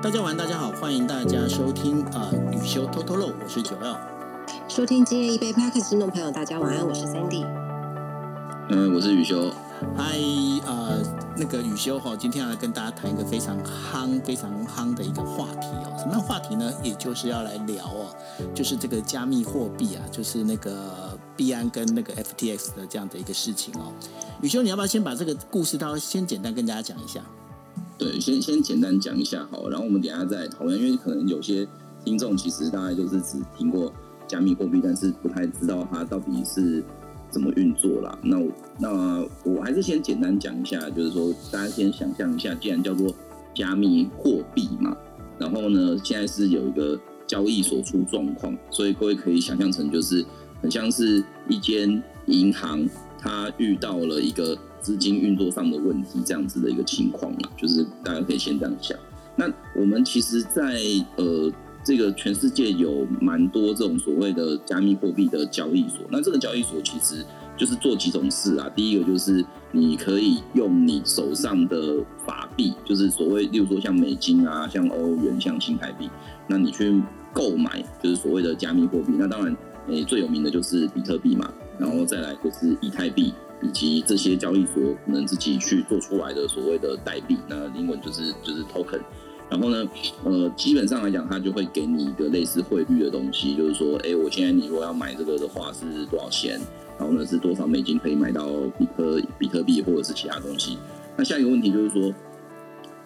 大家晚，大家好，欢迎大家收听啊雨修偷偷漏，我是九耀。收听今夜一杯 p a 听众朋友，大家晚安，我是 Sandy。嗯，我是雨修。嗨，呃，那个雨修哈，今天要来跟大家谈一个非常夯、非常夯的一个话题哦。什么样话题呢？也就是要来聊哦，就是这个加密货币啊，就是那个币安跟那个 FTX 的这样的一个事情哦。雨修，你要不要先把这个故事，到先简单跟大家讲一下？对，先先简单讲一下好，然后我们等下再讨论，因为可能有些听众其实大概就是只听过加密货币，但是不太知道它到底是怎么运作啦。那我那我还是先简单讲一下，就是说大家先想象一下，既然叫做加密货币嘛，然后呢，现在是有一个交易所出状况，所以各位可以想象成就是很像是一间银行，它遇到了一个。资金运作上的问题，这样子的一个情况啊，就是大家可以先这样想。那我们其实，在呃这个全世界有蛮多这种所谓的加密货币的交易所。那这个交易所其实就是做几种事啊。第一个就是你可以用你手上的法币，就是所谓，例如说像美金啊、像欧元、像新台币，那你去购买就是所谓的加密货币。那当然，诶最有名的就是比特币嘛，然后再来就是以太币。以及这些交易所可能自己去做出来的所谓的代币，那英文就是就是 token。然后呢，呃，基本上来讲，它就会给你一个类似汇率的东西，就是说，哎，我现在你如果要买这个的话是多少钱？然后呢，是多少美金可以买到比特比特币或者是其他东西？那下一个问题就是说，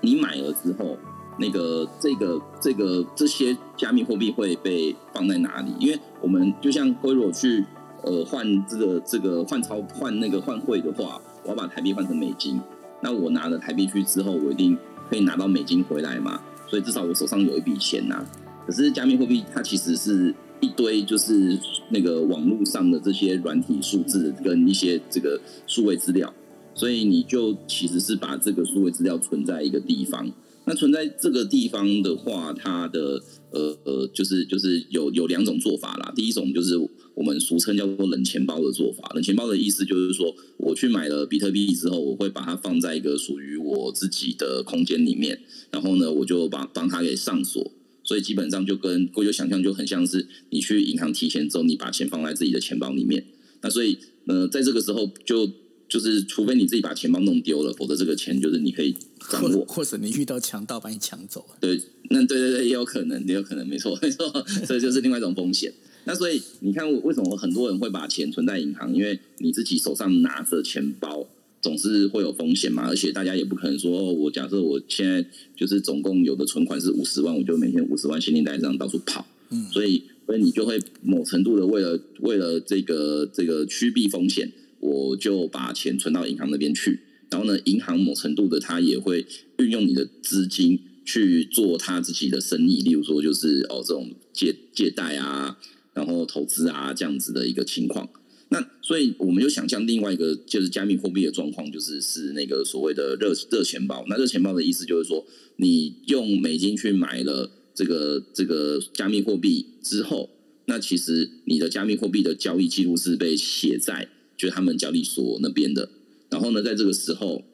你买了之后，那个这个这个这些加密货币会被放在哪里？因为我们就像辉若去。呃，换这个这个换钞换那个换汇的话，我要把台币换成美金。那我拿了台币去之后，我一定可以拿到美金回来嘛？所以至少我手上有一笔钱呐。可是加密货币它其实是一堆就是那个网络上的这些软体数字跟一些这个数位资料，所以你就其实是把这个数位资料存在一个地方。那存在这个地方的话，它的呃呃，就是就是有有两种做法啦。第一种就是我们俗称叫做冷钱包的做法。冷钱包的意思就是说，我去买了比特币之后，我会把它放在一个属于我自己的空间里面，然后呢，我就把帮它给上锁。所以基本上就跟过去想象就很像是你去银行提钱之后，你把钱放在自己的钱包里面。那所以呃，在这个时候就。就是除非你自己把钱包弄丢了，否则这个钱就是你可以掌握，或者你遇到强盗把你抢走。对，那对对对，也有可能，也有可能，没错 没错，这就是另外一种风险。那所以你看，为什么很多人会把钱存在银行？因为你自己手上拿着钱包，总是会有风险嘛。而且大家也不可能说，我假设我现在就是总共有的存款是五十万，我就每天五十万现金袋这样到处跑。嗯，所以所以你就会某程度的为了为了这个这个趋避风险。我就把钱存到银行那边去，然后呢，银行某程度的他也会运用你的资金去做他自己的生意，例如说就是哦这种借借贷啊，然后投资啊这样子的一个情况。那所以我们就想象另外一个就是加密货币的状况，就是是那个所谓的热热钱包。那热钱包的意思就是说，你用美金去买了这个这个加密货币之后，那其实你的加密货币的交易记录是被写在。就他们交易所那边的，然后呢，在这个时候，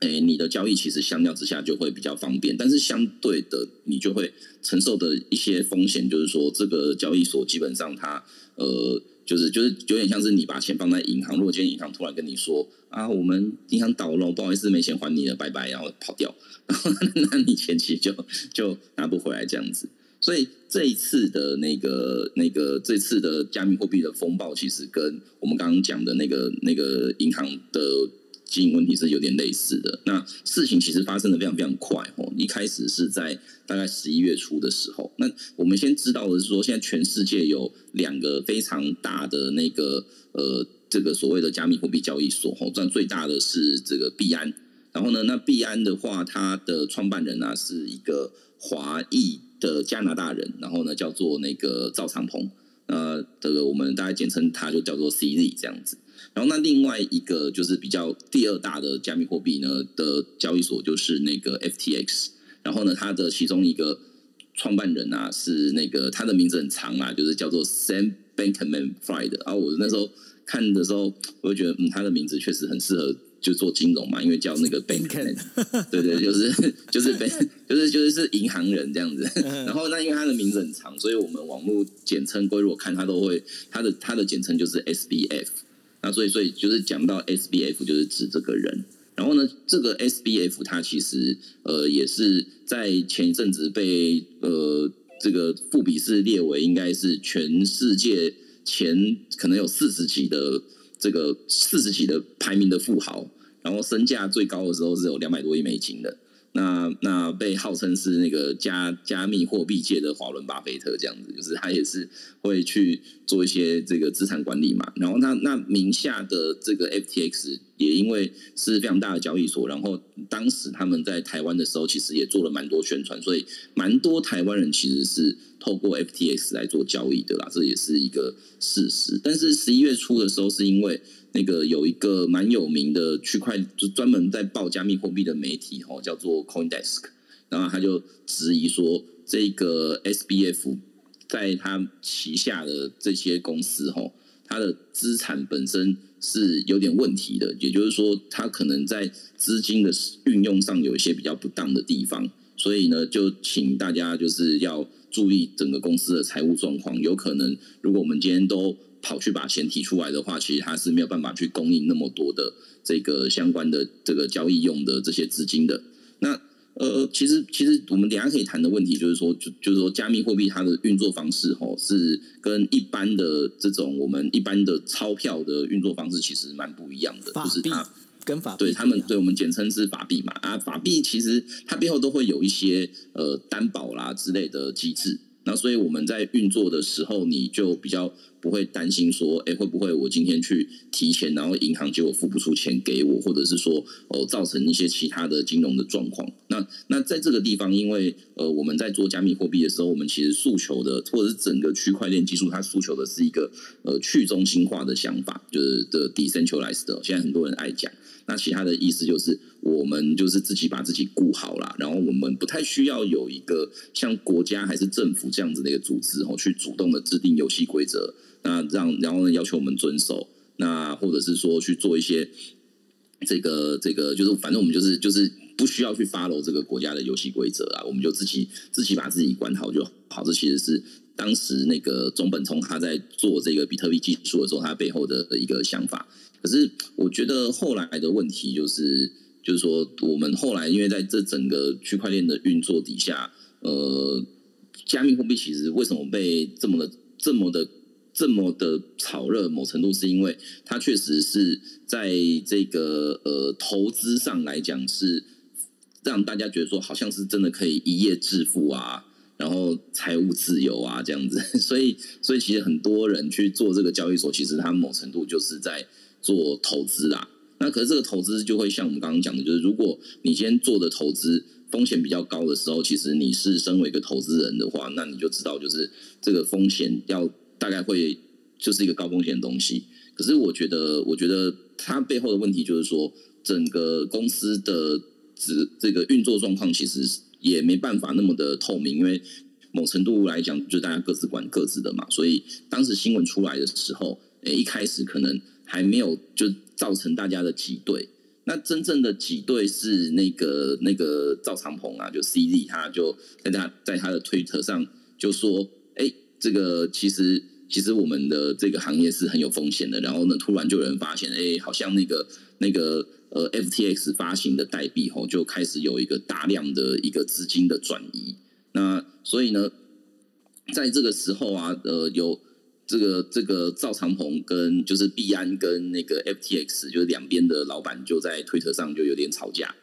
哎，你的交易其实相较之下就会比较方便，但是相对的，你就会承受的一些风险，就是说，这个交易所基本上它，呃，就是就是有点像是你把钱放在银行，如果今天银行突然跟你说啊，我们银行倒了，不好意思，没钱还你了，拜拜，然后跑掉，然后那你前期就就拿不回来这样子。所以这一次的那个、那个这次的加密货币的风暴，其实跟我们刚刚讲的那个、那个银行的经营问题是有点类似的。那事情其实发生的非常非常快哦。一开始是在大概十一月初的时候。那我们先知道的是说，现在全世界有两个非常大的那个呃，这个所谓的加密货币交易所哦，占最大的是这个币安。然后呢，那币安的话，它的创办人啊是一个华裔。的加拿大人，然后呢叫做那个赵长鹏，呃，这个我们大概简称他就叫做 CZ 这样子。然后那另外一个就是比较第二大的加密货币呢的交易所就是那个 FTX。然后呢，他的其中一个创办人啊是那个他的名字很长啊，就是叫做 Sam Bankman-Fried。然后我那时候看的时候，我就觉得嗯，他的名字确实很适合就做金融嘛，因为叫那个 bank，对对，就是 就是 bank，就是就是是银行人这样子。然后那因为他的名字很长，所以我们网络简称归我看他都会，他的他的简称就是 SBF。那所以所以就是讲到 SBF 就是指这个人。然后呢，这个 SBF 他其实呃也是在前一阵子被呃这个富比士列为应该是全世界前可能有四十几的这个四十几的排名的富豪，然后身价最高的时候是有两百多亿美金的。那那被号称是那个加加密货币界的华伦巴菲特这样子，就是他也是会去做一些这个资产管理嘛。然后那那名下的这个 FTX 也因为是非常大的交易所，然后当时他们在台湾的时候，其实也做了蛮多宣传，所以蛮多台湾人其实是透过 FTX 来做交易的啦，这也是一个事实。但是十一月初的时候，是因为那个有一个蛮有名的区块，就专门在报加密货币的媒体哦，叫做 CoinDesk，然后他就质疑说，这个 SBF 在他旗下的这些公司哈，它的资产本身是有点问题的，也就是说，它可能在资金的运用上有一些比较不当的地方，所以呢，就请大家就是要注意整个公司的财务状况，有可能如果我们今天都跑去把钱提出来的话，其实它是没有办法去供应那么多的这个相关的这个交易用的这些资金的。那呃，其实其实我们等下可以谈的问题就是说，就就是说加密货币它的运作方式吼是跟一般的这种我们一般的钞票的运作方式其实蛮不一样的，就是它跟法对他们对我们简称是法币嘛啊，法币其实它背后都会有一些呃担保啦之类的机制。那所以我们在运作的时候，你就比较不会担心说，哎，会不会我今天去提钱，然后银行结果付不出钱给我，或者是说哦，造成一些其他的金融的状况。那那在这个地方，因为呃，我们在做加密货币的时候，我们其实诉求的，或者是整个区块链技术，它诉求的是一个呃去中心化的想法，就是的 decentralized。现在很多人爱讲。那其他的意思就是，我们就是自己把自己顾好了，然后我们不太需要有一个像国家还是政府这样子的一个组织哦，去主动的制定游戏规则，那让然后呢要求我们遵守，那或者是说去做一些这个这个，就是反正我们就是就是不需要去 follow 这个国家的游戏规则啊，我们就自己自己把自己管好就好。这其实是当时那个中本聪他在做这个比特币技术的时候，他背后的一个想法。可是我觉得后来的问题就是，就是说我们后来因为在这整个区块链的运作底下，呃，加密货币其实为什么被这么的、这么的、这么的炒热？某程度是因为它确实是在这个呃投资上来讲是让大家觉得说好像是真的可以一夜致富啊，然后财务自由啊这样子。所以，所以其实很多人去做这个交易所，其实他某程度就是在。做投资啦，那可是这个投资就会像我们刚刚讲的，就是如果你今天做的投资风险比较高的时候，其实你是身为一个投资人的话，那你就知道就是这个风险要大概会就是一个高风险的东西。可是我觉得，我觉得它背后的问题就是说，整个公司的这这个运作状况其实也没办法那么的透明，因为某程度来讲，就大家各自管各自的嘛。所以当时新闻出来的时候，诶，一开始可能。还没有就造成大家的挤兑，那真正的挤兑是那个那个赵长鹏啊，就 CZ，他就在他在他的推特上就说，哎，这个其实其实我们的这个行业是很有风险的。然后呢，突然就有人发现，哎，好像那个那个呃 FTX 发行的代币吼，就开始有一个大量的一个资金的转移。那所以呢，在这个时候啊，呃，有。这个这个赵长鹏跟就是币安跟那个 FTX 就是两边的老板就在推特上就有点吵架，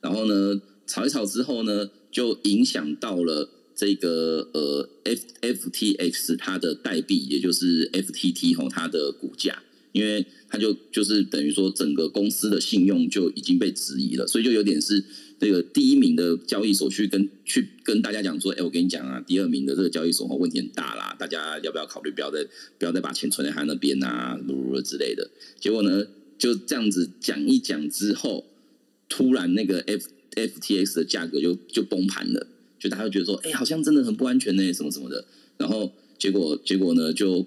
然后呢吵一吵之后呢，就影响到了这个呃 F FTX 它的代币，也就是 FTT 吼它的股价，因为他就就是等于说整个公司的信用就已经被质疑了，所以就有点是。这个第一名的交易所去跟去跟大家讲说，哎，我跟你讲啊，第二名的这个交易所问题很大啦，大家要不要考虑不要再不要再把钱存在他那边啊，如如之类的。结果呢，就这样子讲一讲之后，突然那个 F F T X 的价格就就崩盘了，就大家觉得说，哎，好像真的很不安全呢，什么什么的。然后结果结果呢，就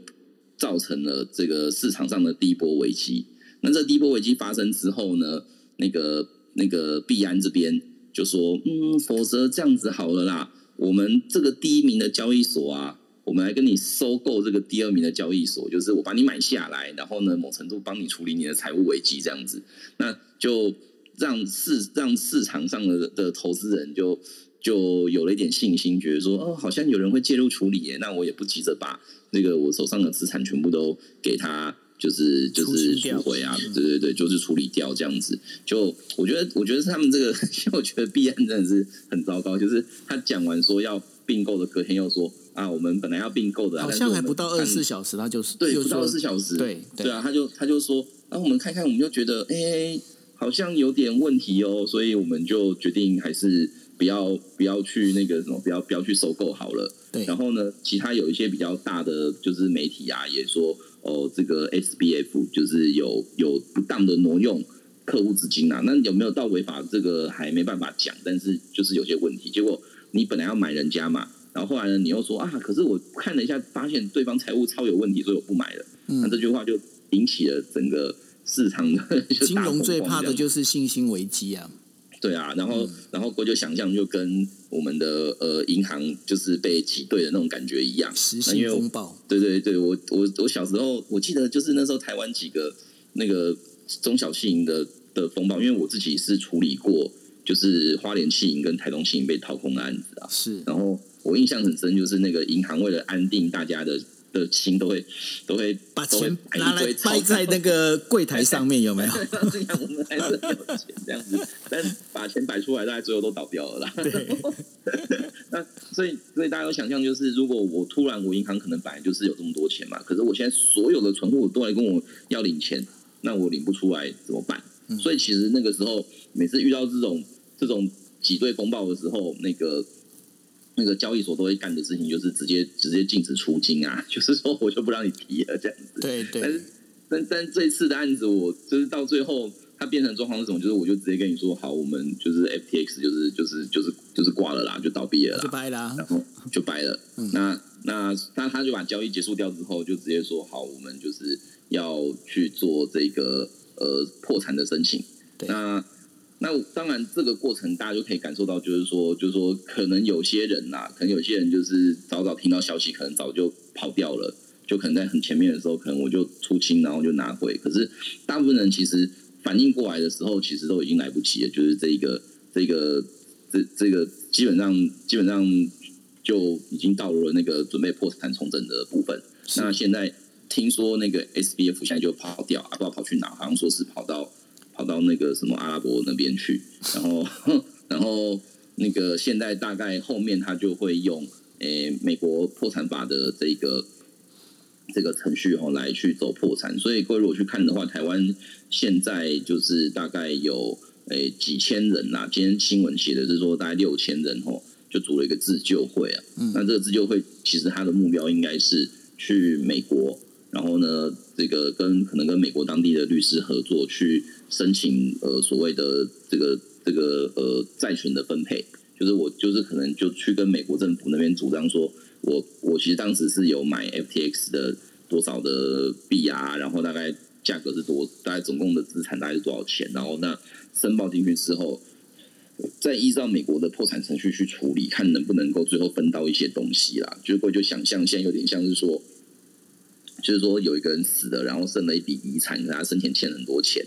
造成了这个市场上的第一波危机。那这第一波危机发生之后呢？那个那个币安这边就说，嗯，否则这样子好了啦，我们这个第一名的交易所啊，我们来跟你收购这个第二名的交易所，就是我把你买下来，然后呢，某程度帮你处理你的财务危机，这样子，那就让市让市场上的的投资人就就有了一点信心，觉得说，哦，好像有人会介入处理耶，那我也不急着把那个我手上的资产全部都给他。就是就是赎回啊，对对对，就是处理掉这样子。就我觉得，我觉得是他们这个，因为我觉得币安真的是很糟糕。就是他讲完说要并购的隔天又说啊，我们本来要并购的，好像还不到二十四小时，他就是对，不到二十四小时，对对啊，他就他就说，啊，我们看看，我们就觉得，哎，好像有点问题哦，所以我们就决定还是不要不要去那个什么，不要不要去收购好了。对，然后呢，其他有一些比较大的就是媒体啊，也说。哦，这个 SBF 就是有有不当的挪用客户资金啊，那有没有到违法？这个还没办法讲，但是就是有些问题。结果你本来要买人家嘛，然后后来呢，你又说啊，可是我看了一下，发现对方财务超有问题，所以我不买了。嗯那这句话就引起了整个市场的 金融最怕的就是信心危机啊。对啊，然后然后我就想象就跟我们的呃银行就是被挤兑的那种感觉一样，实行风暴。对对对，我我我小时候我记得就是那时候台湾几个那个中小信营的的风暴，因为我自己是处理过，就是花莲信营跟台东信营被掏空的案子啊。是，然后我印象很深，就是那个银行为了安定大家的。的心都会都会把钱拿来摆在那个柜台上面，有没有？这样我们还是有钱这样子，但把钱摆出来，大家最后都倒掉了啦。对。那所以所以大家有想象，就是如果我突然我银行可能本来就是有这么多钱嘛，可是我现在所有的存户都来跟我要领钱，那我领不出来怎么办？所以其实那个时候每次遇到这种这种挤兑风暴的时候，那个。那个交易所都会干的事情，就是直接直接禁止出金啊，就是说我就不让你提了这样子。对对。但是但但这次的案子，我就是到最后，它变成状况是什么？就是我就直接跟你说，好，我们就是 FTX，就是就是就是就是挂了啦，就倒闭了啦，就掰了，然后就掰了。那那那他就把交易结束掉之后，就直接说，好，我们就是要去做这个呃破产的申请。那那当然，这个过程大家就可以感受到，就是说，就是说，可能有些人呐，可能有些人就是早早听到消息，可能早就跑掉了，就可能在很前面的时候，可能我就出清，然后就拿回。可是大部分人其实反应过来的时候，其实都已经来不及了，就是这一个这个这这个基本上基本上就已经到了那个准备破产重整的部分。那现在听说那个 SBF 现在就跑掉，啊不知道跑去哪，好像说是跑到。跑到那个什么阿拉伯那边去，然后 然后那个现在大概后面他就会用诶美国破产法的这个这个程序哦来去走破产，所以各位如果去看的话，台湾现在就是大概有诶几千人呐，今天新闻写的是说大概六千人哦，就组了一个自救会啊，那这个自救会其实它的目标应该是去美国。然后呢，这个跟可能跟美国当地的律师合作去申请呃所谓的这个这个呃债权的分配，就是我就是可能就去跟美国政府那边主张说，我我其实当时是有买 FTX 的多少的币啊，然后大概价格是多，大概总共的资产大概是多少钱，然后那申报进去之后，再依照美国的破产程序去处理，看能不能够最后分到一些东西啦。就会就想象现在有点像是说。就是说有一个人死了，然后剩了一笔遗产，他生前欠很多钱，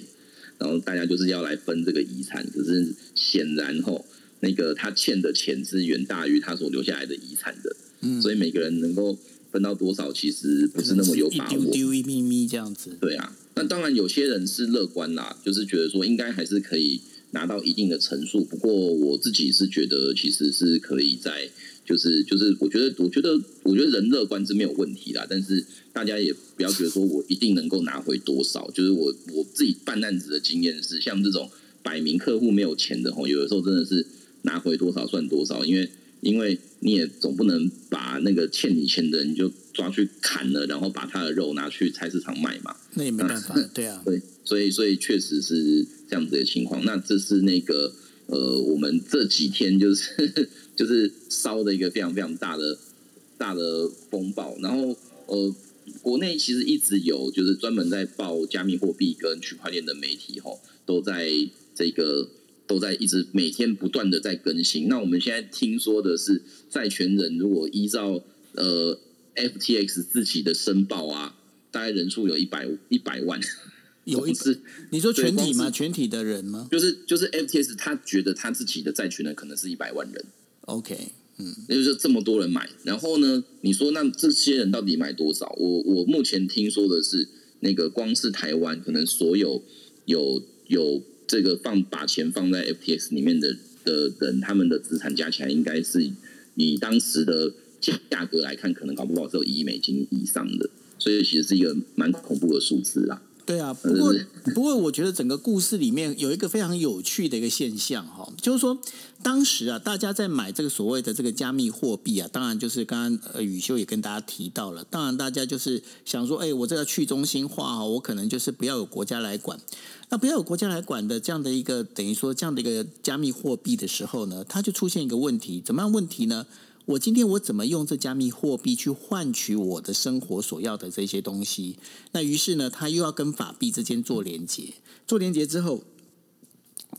然后大家就是要来分这个遗产。可是显然后那个他欠的钱是远大于他所留下来的遗产的，嗯，所以每个人能够分到多少，其实不是那么有把握。丢一咪咪这样子。对啊，那当然有些人是乐观啦，就是觉得说应该还是可以拿到一定的成数。不过我自己是觉得其实是可以在。就是就是，我觉得我觉得我觉得人乐观是没有问题啦，但是大家也不要觉得说我一定能够拿回多少。就是我我自己办案子的经验是，像这种摆明客户没有钱的吼，有的时候真的是拿回多少算多少，因为因为你也总不能把那个欠你钱的人就抓去砍了，然后把他的肉拿去菜市场卖嘛。那也没办法，对啊，对，所以所以确实是这样子的情况。那这是那个呃，我们这几天就是。就是烧的一个非常非常大的大的风暴，然后呃，国内其实一直有就是专门在报加密货币跟区块链的媒体吼，都在这个都在一直每天不断的在更新。那我们现在听说的是，债权人如果依照呃 FTX 自己的申报啊，大概人数有一百一百万，有一次你说全体吗？全体的人吗就是就是 FTX 他觉得他自己的债权人可能是一百万人。？OK，嗯那就是这么多人买，然后呢？你说那这些人到底买多少？我我目前听说的是，那个光是台湾，可能所有有有这个放把钱放在 FTX 里面的的人，他们的资产加起来，应该是以当时的价价格来看，可能搞不好只有一亿美金以上的，所以其实是一个蛮恐怖的数字啦。对啊，不过不过，我觉得整个故事里面有一个非常有趣的一个现象哈，就是说当时啊，大家在买这个所谓的这个加密货币啊，当然就是刚刚呃宇修也跟大家提到了，当然大家就是想说，哎，我这个去中心化哈，我可能就是不要有国家来管。那不要有国家来管的这样的一个等于说这样的一个加密货币的时候呢，它就出现一个问题，怎么样问题呢？我今天我怎么用这加密货币去换取我的生活所要的这些东西？那于是呢，他又要跟法币之间做连接，做连接之后，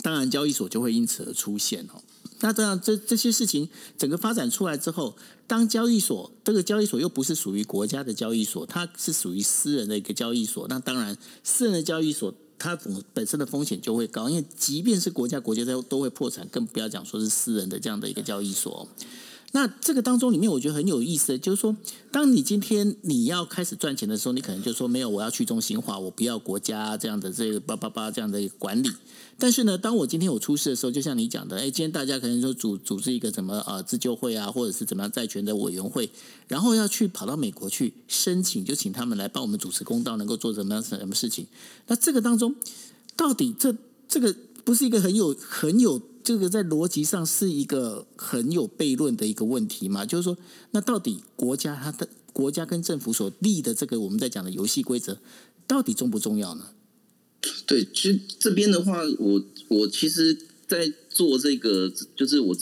当然交易所就会因此而出现哦。那这样这这些事情整个发展出来之后，当交易所这个交易所又不是属于国家的交易所，它是属于私人的一个交易所，那当然私人的交易所。它本本身的风险就会高，因为即便是国家，国家都都会破产，更不要讲说是私人的这样的一个交易所。那这个当中里面，我觉得很有意思，就是说，当你今天你要开始赚钱的时候，你可能就说没有，我要去中心化，我不要国家这样的这个叭叭叭这样的管理。但是呢，当我今天我出事的时候，就像你讲的，哎，今天大家可能说组组织一个什么呃自救会啊，或者是怎么样债权的委员会，然后要去跑到美国去申请，就请他们来帮我们主持公道，能够做什么样什么事情。那这个当中，到底这这个不是一个很有很有这个在逻辑上是一个很有悖论的一个问题嘛？就是说，那到底国家它的国家跟政府所立的这个我们在讲的游戏规则，到底重不重要呢？对，其实这边的话，我我其实，在做这个，就是我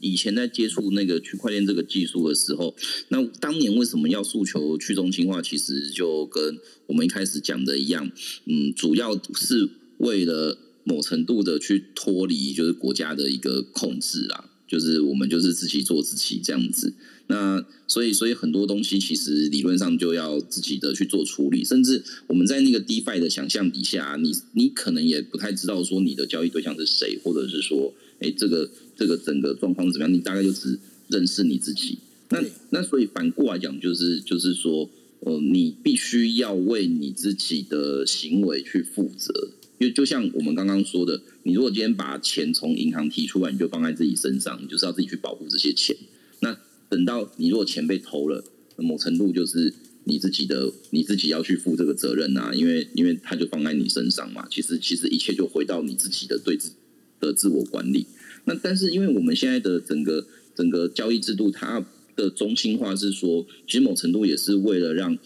以前在接触那个区块链这个技术的时候，那当年为什么要诉求去中心化？其实就跟我们一开始讲的一样，嗯，主要是为了某程度的去脱离就是国家的一个控制啦，就是我们就是自己做自己这样子。那所以，所以很多东西其实理论上就要自己的去做处理，甚至我们在那个 DeFi 的想象底下，你你可能也不太知道说你的交易对象是谁，或者是说，哎，这个这个整个状况怎么样，你大概就只认识你自己。那那所以反过来讲，就是就是说，呃，你必须要为你自己的行为去负责。因为就像我们刚刚说的，你如果今天把钱从银行提出来，你就放在自己身上，你就是要自己去保护这些钱。那等到你如果钱被偷了，某程度就是你自己的，你自己要去负这个责任啊，因为因为它就放在你身上嘛。其实其实一切就回到你自己的对自的自我管理。那但是因为我们现在的整个整个交易制度，它的中心化是说，其实某程度也是为了让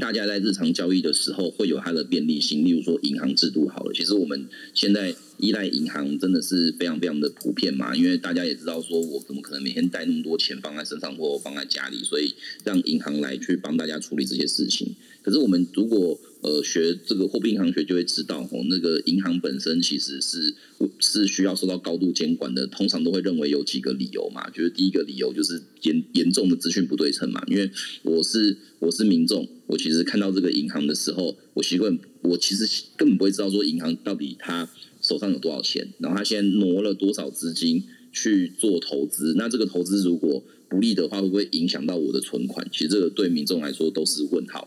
大家在日常交易的时候会有它的便利性。例如说银行制度好了，其实我们现在依赖银行真的是非常非常的普遍嘛，因为大家也知道说我怎么可能每天带那么多钱放在身上或放在家里，所以让银行来去帮大家处理这些事情。可是我们如果呃学这个货币银行学，就会知道哦，那个银行本身其实是是需要受到高度监管的。通常都会认为有几个理由嘛，就是第一个理由就是严严重的资讯不对称嘛，因为我是我是民众，我其实看到这个银行的时候，我习惯我其实根本不会知道说银行到底他手上有多少钱，然后他现在挪了多少资金去做投资，那这个投资如果不利的话，会不会影响到我的存款？其实这个对民众来说都是问号。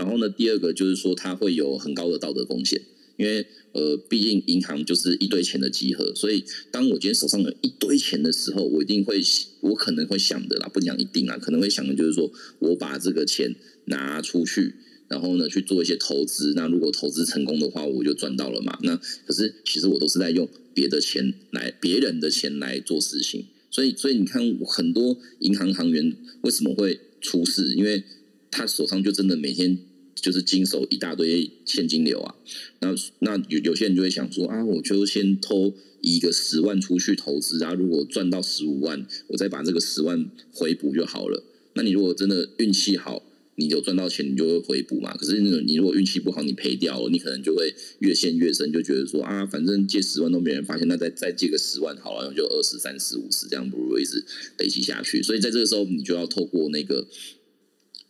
然后呢，第二个就是说，它会有很高的道德风险，因为呃，毕竟银行就是一堆钱的集合，所以当我今天手上有一堆钱的时候，我一定会，我可能会想的啦，不讲一定啊，可能会想的就是说我把这个钱拿出去，然后呢去做一些投资，那如果投资成功的话，我就赚到了嘛。那可是其实我都是在用别的钱来，别人的钱来做事情，所以所以你看很多银行行员为什么会出事，因为他手上就真的每天。就是经手一大堆现金流啊，那那有有些人就会想说啊，我就先偷一个十万出去投资啊，如果赚到十五万，我再把这个十万回补就好了。那你如果真的运气好，你有赚到钱，你就会回补嘛。可是那种你如果运气不好，你赔掉了，你可能就会越陷越深，就觉得说啊，反正借十万都没人发现，那再再借个十万好了，就二十三十五十这样，不如一直累积下去。所以在这个时候，你就要透过那个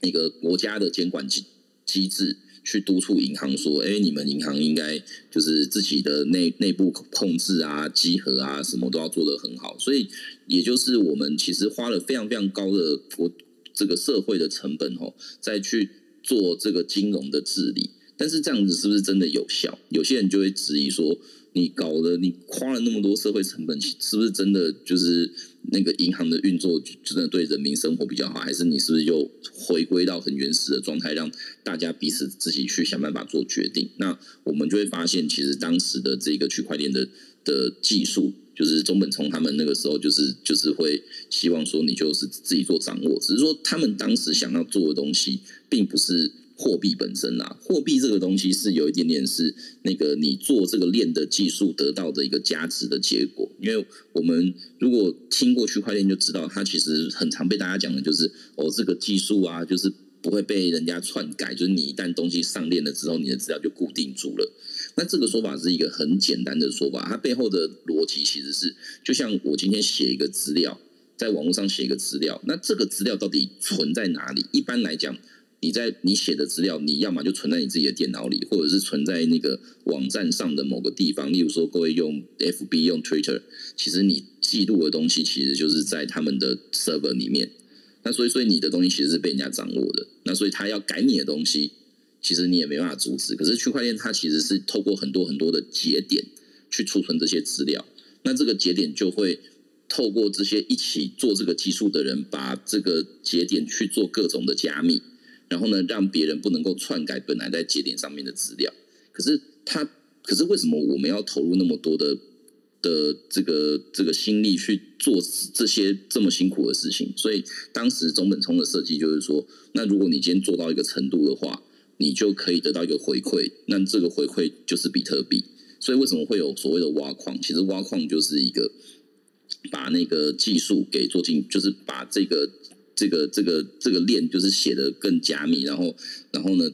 那个国家的监管机机制。去督促银行说：“哎，你们银行应该就是自己的内内部控制啊、稽核啊，什么都要做得很好。”所以，也就是我们其实花了非常非常高的国这个社会的成本哦，再去做这个金融的治理。但是这样子是不是真的有效？有些人就会质疑说。你搞了，你花了那么多社会成本，是不是真的就是那个银行的运作真的对人民生活比较好？还是你是不是又回归到很原始的状态，让大家彼此自己去想办法做决定？那我们就会发现，其实当时的这个区块链的的技术，就是中本聪他们那个时候就是就是会希望说你就是自己做掌握，只是说他们当时想要做的东西，并不是。货币本身啦，货币这个东西是有一点点是那个你做这个链的技术得到的一个价值的结果。因为我们如果听过区块链就知道，它其实很常被大家讲的就是哦，这个技术啊，就是不会被人家篡改，就是你一旦东西上链了之后，你的资料就固定住了。那这个说法是一个很简单的说法，它背后的逻辑其实是，就像我今天写一个资料，在网络上写一个资料，那这个资料到底存在哪里？一般来讲。你在你写的资料，你要么就存在你自己的电脑里，或者是存在那个网站上的某个地方。例如说，各位用 FB、用 Twitter，其实你记录的东西其实就是在他们的 server 里面。那所以，所以你的东西其实是被人家掌握的。那所以他要改你的东西，其实你也没办法阻止。可是区块链它其实是透过很多很多的节点去储存这些资料。那这个节点就会透过这些一起做这个技术的人，把这个节点去做各种的加密。然后呢，让别人不能够篡改本来在节点上面的资料。可是他，可是为什么我们要投入那么多的的这个这个心力去做这些这么辛苦的事情？所以当时中本聪的设计就是说，那如果你今天做到一个程度的话，你就可以得到一个回馈。那这个回馈就是比特币。所以为什么会有所谓的挖矿？其实挖矿就是一个把那个技术给做进，就是把这个。这个这个这个链就是写的更加密，然后然后呢，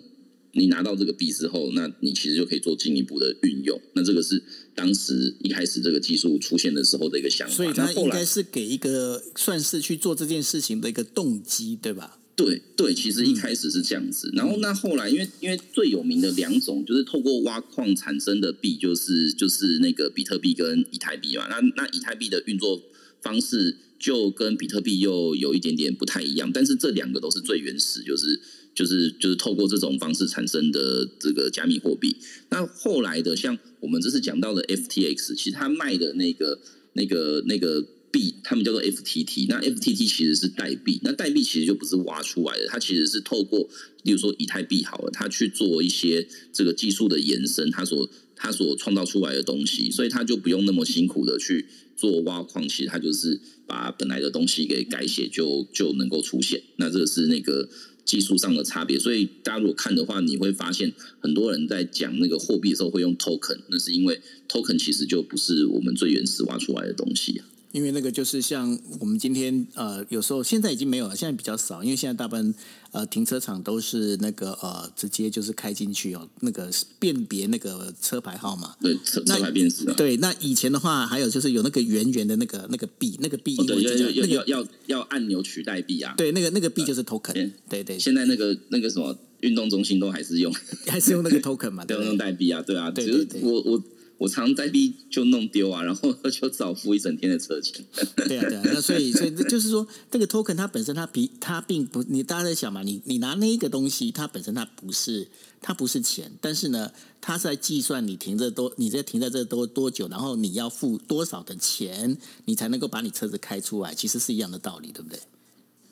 你拿到这个币之后，那你其实就可以做进一步的运用。那这个是当时一开始这个技术出现的时候的一个想法。所以它应该是给一个算是去做这件事情的一个动机，对吧？对对，其实一开始是这样子。然后那后来，因为因为最有名的两种就是透过挖矿产生的币，就是就是那个比特币跟以太币嘛。那那以太币的运作方式。就跟比特币又有一点点不太一样，但是这两个都是最原始，就是就是就是透过这种方式产生的这个加密货币。那后来的像我们这次讲到的 FTX，其实它卖的那个那个那个币，他们叫做 FTT。那 FTT 其实是代币，那代币其实就不是挖出来的，它其实是透过，例如说以太币好了，它去做一些这个技术的延伸，它所他所创造出来的东西，所以他就不用那么辛苦的去做挖矿，其实它就是。把本来的东西给改写，就就能够出现。那这个是那个技术上的差别。所以大家如果看的话，你会发现很多人在讲那个货币的时候会用 token，那是因为 token 其实就不是我们最原始挖出来的东西。因为那个就是像我们今天呃，有时候现在已经没有了，现在比较少。因为现在大部分呃停车场都是那个呃直接就是开进去哦，那个辨别那个车牌号码，对车车牌辨识。对，那以前的话还有就是有那个圆圆的那个那个币，那个币对要要要要要按钮取代币啊。对，那个那个币就是 token。对对。现在那个那个什么运动中心都还是用 还是用那个 token 嘛，对，用代币啊，对啊。对对对。我我。我常代币就弄丢啊，然后就早付一整天的车钱。对啊，对啊，那所以所以就是说，这个 token 它本身它比它并不，你大家在想嘛，你你拿那一个东西，它本身它不是它不是钱，但是呢，它是在计算你停着多，你这停在这多多久，然后你要付多少的钱，你才能够把你车子开出来，其实是一样的道理，对不对？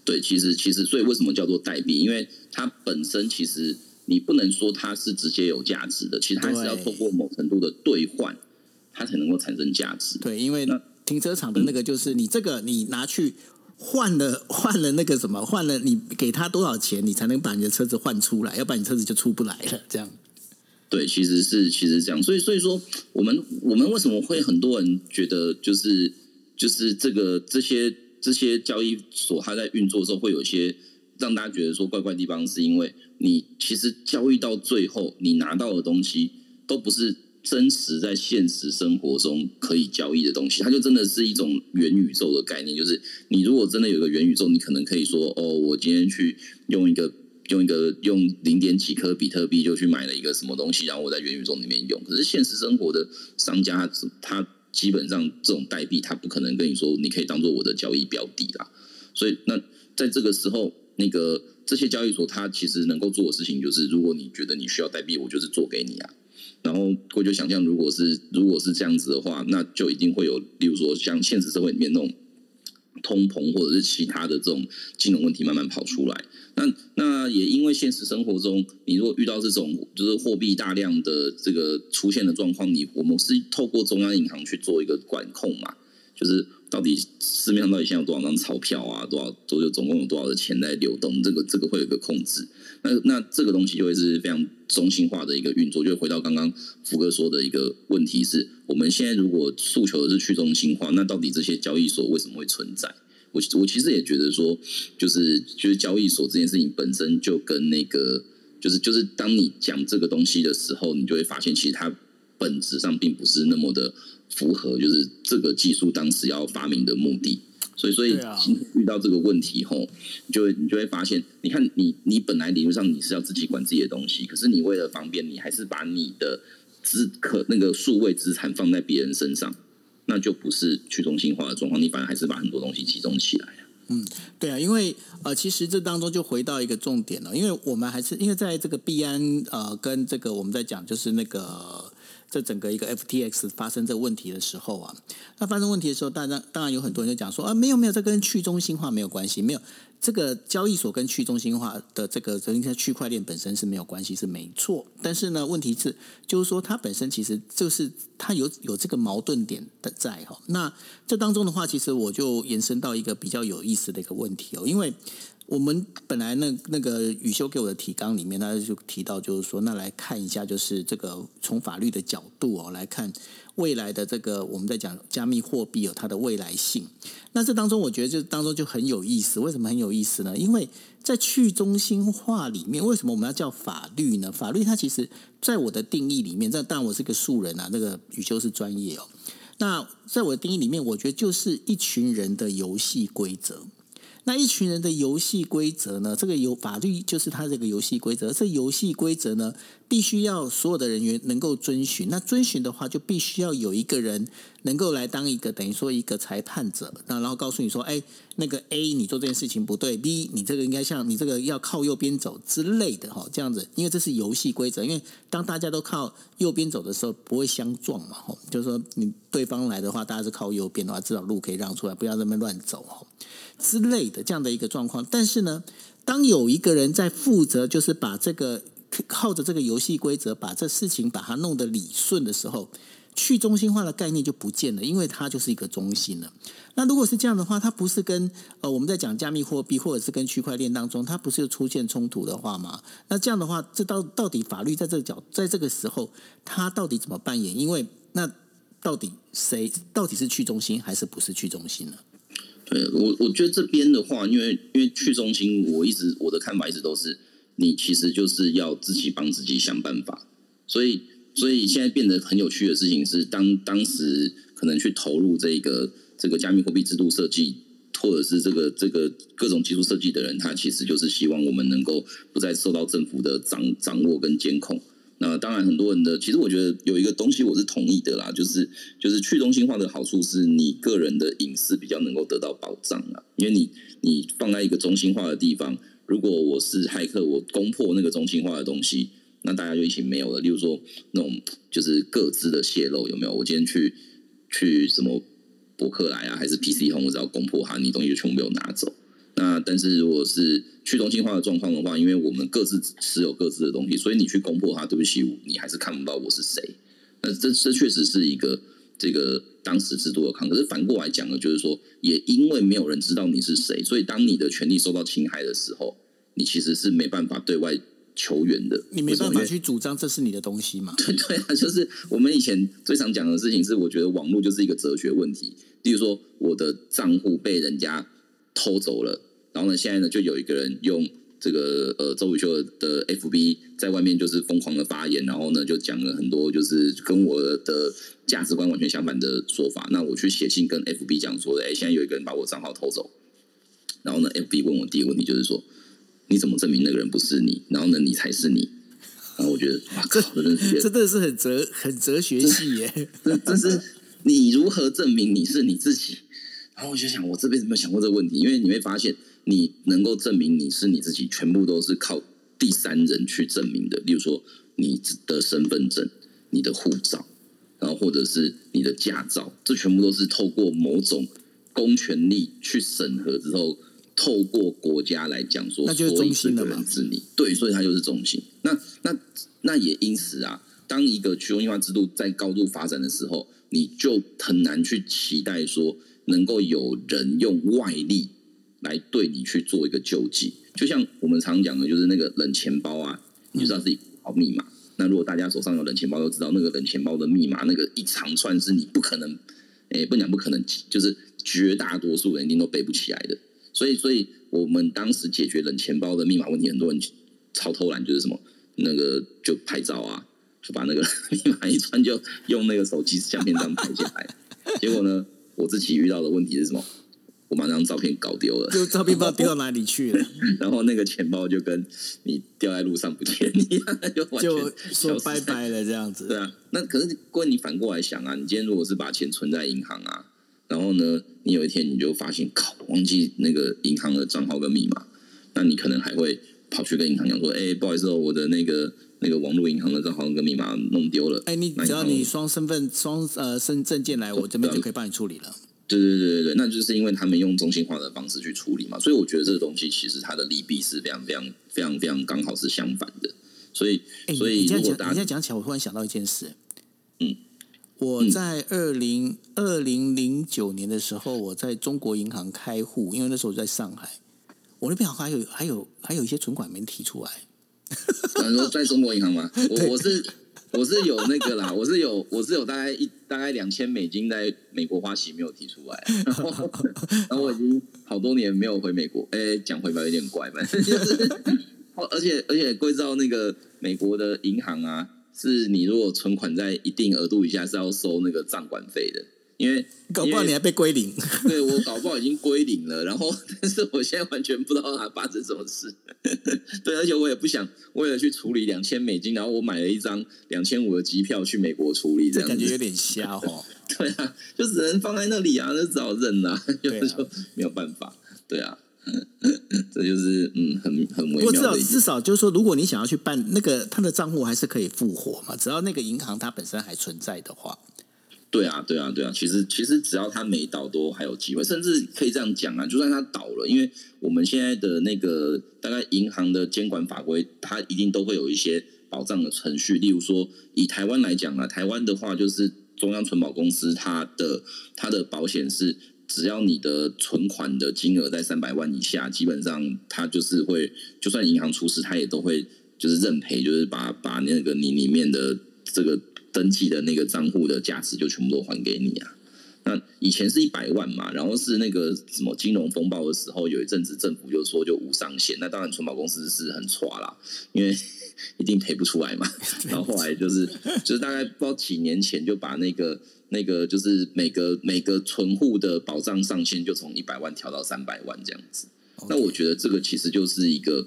对，其实其实所以为什么叫做代币？因为它本身其实。你不能说它是直接有价值的，其实它是要透过某程度的兑换，它才能够产生价值。对，因为停车场的那个就是你这个你拿去换了 换了那个什么换了你给他多少钱，你才能把你的车子换出来，要不然你车子就出不来了。这样。对，其实是其实这样，所以所以说我们我们为什么会很多人觉得就是就是这个这些这些交易所它在运作的时候会有一些。让大家觉得说怪怪地方，是因为你其实交易到最后，你拿到的东西都不是真实在现实生活中可以交易的东西，它就真的是一种元宇宙的概念。就是你如果真的有个元宇宙，你可能可以说，哦，我今天去用一个用一个用零点几颗比特币就去买了一个什么东西，然后我在元宇宙里面用。可是现实生活的商家，他基本上这种代币，他不可能跟你说你可以当做我的交易标的啦。所以那在这个时候。那个这些交易所，它其实能够做的事情就是，如果你觉得你需要代币，我就是做给你啊。然后我就想象，如果是如果是这样子的话，那就一定会有，例如说像现实社会里面那种通膨或者是其他的这种金融问题慢慢跑出来。那那也因为现实生活中，你如果遇到这种就是货币大量的这个出现的状况，你我们是透过中央银行去做一个管控嘛，就是。到底市面上到底现在有多少张钞票啊？多少都有总共有多少的钱在流动？这个这个会有一个控制。那那这个东西就会是非常中心化的一个运作。就回到刚刚福哥说的一个问题是：我们现在如果诉求的是去中心化，那到底这些交易所为什么会存在？我我其实也觉得说，就是就是交易所这件事情本身就跟那个就是就是当你讲这个东西的时候，你就会发现其实它本质上并不是那么的。符合就是这个技术当时要发明的目的，所以所以遇到这个问题后，就你就会发现，你看你你本来理论上你是要自己管自己的东西，可是你为了方便，你还是把你的资可那个数位资产放在别人身上，那就不是去中心化的状况，你反而还是把很多东西集中起来嗯，对啊，因为呃，其实这当中就回到一个重点了，因为我们还是因为在这个币安呃跟这个我们在讲就是那个。这整个一个 FTX 发生这个问题的时候啊，那发生问题的时候，大家当然有很多人就讲说啊，没有没有，这跟去中心化没有关系，没有这个交易所跟去中心化的这个应该区块链本身是没有关系，是没错。但是呢，问题是就是说它本身其实就是它有有这个矛盾点的在哈。那这当中的话，其实我就延伸到一个比较有意思的一个问题哦，因为。我们本来那那个宇修给我的提纲里面，他就提到，就是说，那来看一下，就是这个从法律的角度哦来看未来的这个我们在讲加密货币有它的未来性。那这当中，我觉得就当中就很有意思。为什么很有意思呢？因为在去中心化里面，为什么我们要叫法律呢？法律它其实在我的定义里面，这当然我是个素人啊，那个宇修是专业哦。那在我的定义里面，我觉得就是一群人的游戏规则。那一群人的游戏规则呢？这个游法律就是他这个游戏规则。这游戏规则呢，必须要所有的人员能够遵循。那遵循的话，就必须要有一个人能够来当一个等于说一个裁判者，那然后告诉你说：“哎，那个 A 你做这件事情不对，B 你这个应该像你这个要靠右边走之类的哈。”这样子，因为这是游戏规则。因为当大家都靠右边走的时候，不会相撞嘛。吼，就是说你对方来的话，大家是靠右边的话，至少路可以让出来，不要那边乱走哈。之类的这样的一个状况，但是呢，当有一个人在负责，就是把这个靠着这个游戏规则，把这事情把它弄得理顺的时候，去中心化的概念就不见了，因为它就是一个中心了。那如果是这样的话，它不是跟呃我们在讲加密货币或者是跟区块链当中，它不是又出现冲突的话吗？那这样的话，这到到底法律在这个角，在这个时候，它到底怎么扮演？因为那到底谁到底是去中心还是不是去中心呢？对我，我觉得这边的话，因为因为去中心，我一直我的看法一直都是，你其实就是要自己帮自己想办法。所以，所以现在变得很有趣的事情是，当当时可能去投入这个这个加密货币制度设计，或者是这个这个各种技术设计的人，他其实就是希望我们能够不再受到政府的掌掌握跟监控。那当然，很多人的其实我觉得有一个东西我是同意的啦，就是就是去中心化的好处是你个人的隐私比较能够得到保障啊，因为你你放在一个中心化的地方，如果我是骇客，我攻破那个中心化的东西，那大家就一起没有了。例如说那种就是各自的泄露有没有？我今天去去什么博客来啊，还是 PC 通，我只要攻破它，你东西就全部被我拿走。那但是如果是去中心化的状况的话，因为我们各自持有各自的东西，所以你去攻破它，对不起，你还是看不到我是谁。那这这确实是一个这个当时制度的抗。可是反过来讲呢，就是说，也因为没有人知道你是谁，所以当你的权利受到侵害的时候，你其实是没办法对外求援的。你没办法去主张这是你的东西嘛？对对啊，就是我们以前最常讲的事情是，我觉得网络就是一个哲学问题。例如说，我的账户被人家偷走了。然后呢，现在呢就有一个人用这个呃周宇秀的 FB 在外面就是疯狂的发言，然后呢就讲了很多就是跟我的价值观完全相反的说法。那我去写信跟 FB 讲说，哎，现在有一个人把我账号偷走。然后呢，FB 问我第一个问题就是说，你怎么证明那个人不是你？然后呢，你才是你？然后我觉得，哇靠，真的是这真的是很哲很哲学系耶。这这是你如何证明你是你自己？然后我就想，我这辈子没有想过这个问题，因为你会发现，你能够证明你是你自己，全部都是靠第三人去证明的。例如说，你的身份证、你的护照，然后或者是你的驾照，这全部都是透过某种公权力去审核之后，透过国家来讲说，那就是中心的嘛这个人是你，对，所以它就是中心。那那那也因此啊，当一个去中心化制度在高度发展的时候，你就很难去期待说能够有人用外力来对你去做一个救济。就像我们常讲的，就是那个冷钱包啊，你就知道自己好密码。那如果大家手上有冷钱包，都知道那个冷钱包的密码，那个一长串是你不可能，诶，不讲不可能，就是绝大多数人一定都背不起来的。所以，所以我们当时解决冷钱包的密码问题，很多人超偷懒，就是什么那个就拍照啊，就把那个密码一串，就用那个手机相片这样拍下来。结果呢，我自己遇到的问题是什么？我把那张照片搞丢了，就照片不知道丢到哪里去了，然后那个钱包就跟你掉在路上不见一样，就完就说拜拜了这样子。对啊，那可是各位，你反过来想啊，你今天如果是把钱存在银行啊，然后呢，你有一天你就发现，靠，忘记那个银行的账号跟密码，那你可能还会跑去跟银行讲说，哎、不好意思哦，我的那个那个网络银行的账号跟密码弄丢了。哎，你只要你双身份双呃身证件来，我这边就可以帮你处理了。对对对对对，那就是因为他们用中心化的方式去处理嘛，所以我觉得这个东西其实它的利弊是非常非常非常非常刚好是相反的，所以哎，所以你这样讲，你如果大家讲起来，我突然想到一件事。嗯，我在二零二零零九年的时候，我在中国银行开户，因为那时候我在上海，我那边好像还有还有还有一些存款没提出来。你说在中国银行吗？我 我是我是有那个啦，我是有我是有大概一大概两千美金在美国花旗没有提出来，然后然后我已经好多年没有回美国，哎，讲回来有点怪，嘛就是，而且而且贵照那个美国的银行啊，是你如果存款在一定额度以下是要收那个账管费的，因为搞不好你还被归零。对我搞不好已经归零了，然后 但是我现在完全不知道它发生什么事。对，而且我也不想为了去处理两千美金，然后我买了一张两千五的机票去美国处理，这样子。感觉有点瞎哦。对啊，就只能放在那里啊，那只好认啦、就就没有办法。对啊，这就是嗯，很很微不过至少至少就是说，如果你想要去办那个，他的账户还是可以复活嘛，只要那个银行它本身还存在的话。对啊，对啊，对啊，其实其实只要他没倒，都还有机会，甚至可以这样讲啊，就算他倒了，因为我们现在的那个大概银行的监管法规，它一定都会有一些保障的程序，例如说以台湾来讲啊，台湾的话就是中央存保公司它的它的保险是。只要你的存款的金额在三百万以下，基本上它就是会，就算银行出事，它也都会就是认赔，就是把把那个你里面的这个登记的那个账户的价值就全部都还给你啊。那以前是一百万嘛，然后是那个什么金融风暴的时候，有一阵子政府就说就无上限，那当然存保公司是很差啦，因为一定赔不出来嘛。然后后来就是就是大概不知道几年前就把那个那个就是每个每个存户的保障上限就从一百万调到三百万这样子。那我觉得这个其实就是一个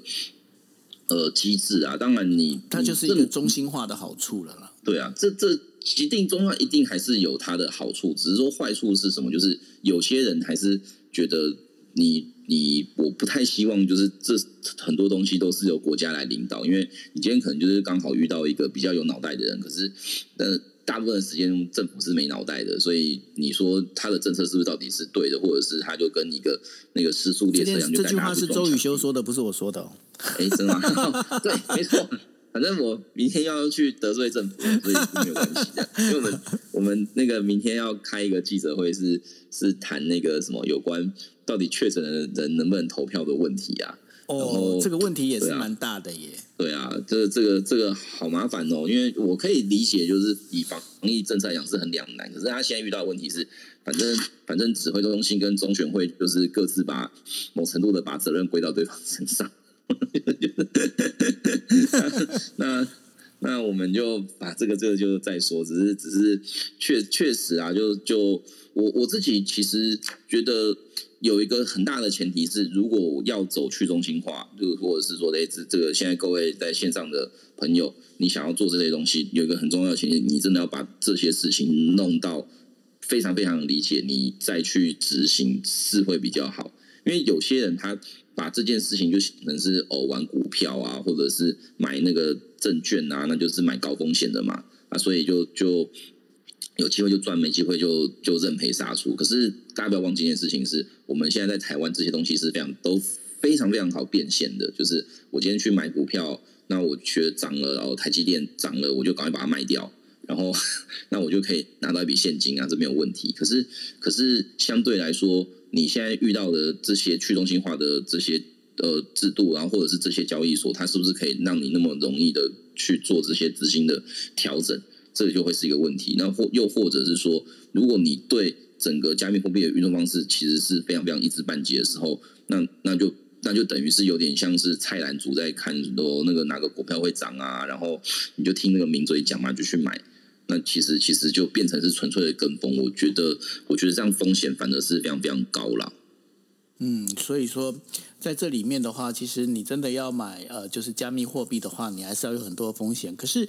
呃机制啊，当然你它就是一个中心化的好处了啦。对啊，这这一定中药一定还是有它的好处，只是说坏处是什么？就是有些人还是觉得你你我不太希望，就是这很多东西都是由国家来领导，因为你今天可能就是刚好遇到一个比较有脑袋的人，可是呃大部分的时间政府是没脑袋的，所以你说他的政策是不是到底是对的，或者是他就跟一个那个失速列车一样，这句话是周宇家去撞墙修说的，不是我说的哦。哎，真的吗？对，没错。反正我明天要去得罪政府，所以没有关系的。因为我们我们那个明天要开一个记者会是，是谈那个什么有关到底确诊的人能不能投票的问题啊。哦，这个问题也是蛮大的耶。对啊，这这个这个好麻烦哦，因为我可以理解，就是以防疫政策来讲是很两难。可是他现在遇到的问题是，反正反正指挥中心跟中选会就是各自把某程度的把责任归到对方身上。那那我们就把这个这个就再说，只是只是确确实啊，就就我我自己其实觉得。有一个很大的前提是，如果要走去中心化，就或者是说，哎，这这个现在各位在线上的朋友，你想要做这些东西，有一个很重要的前提，你真的要把这些事情弄到非常非常理解，你再去执行是会比较好。因为有些人他把这件事情就可能是哦玩股票啊，或者是买那个证券啊，那就是买高风险的嘛，啊，所以就就。有机会就赚，没机会就就认赔杀出。可是大家不要忘记一件事情，是我们现在在台湾这些东西是非常都非常非常好变现的。就是我今天去买股票，那我觉得涨了，然后台积电涨了，我就赶快把它卖掉，然后 那我就可以拿到一笔现金啊，这没有问题。可是可是相对来说，你现在遇到的这些去中心化的这些呃制度，然后或者是这些交易所，它是不是可以让你那么容易的去做这些资金的调整？这个就会是一个问题，那或又或者是说，如果你对整个加密货币的运作方式其实是非常非常一知半解的时候，那那就那就等于是有点像是菜篮族在看说那个哪个股票会涨啊，然后你就听那个名嘴讲嘛，就去买，那其实其实就变成是纯粹的跟风。我觉得我觉得这样风险反而是非常非常高了。嗯，所以说在这里面的话，其实你真的要买呃，就是加密货币的话，你还是要有很多风险。可是。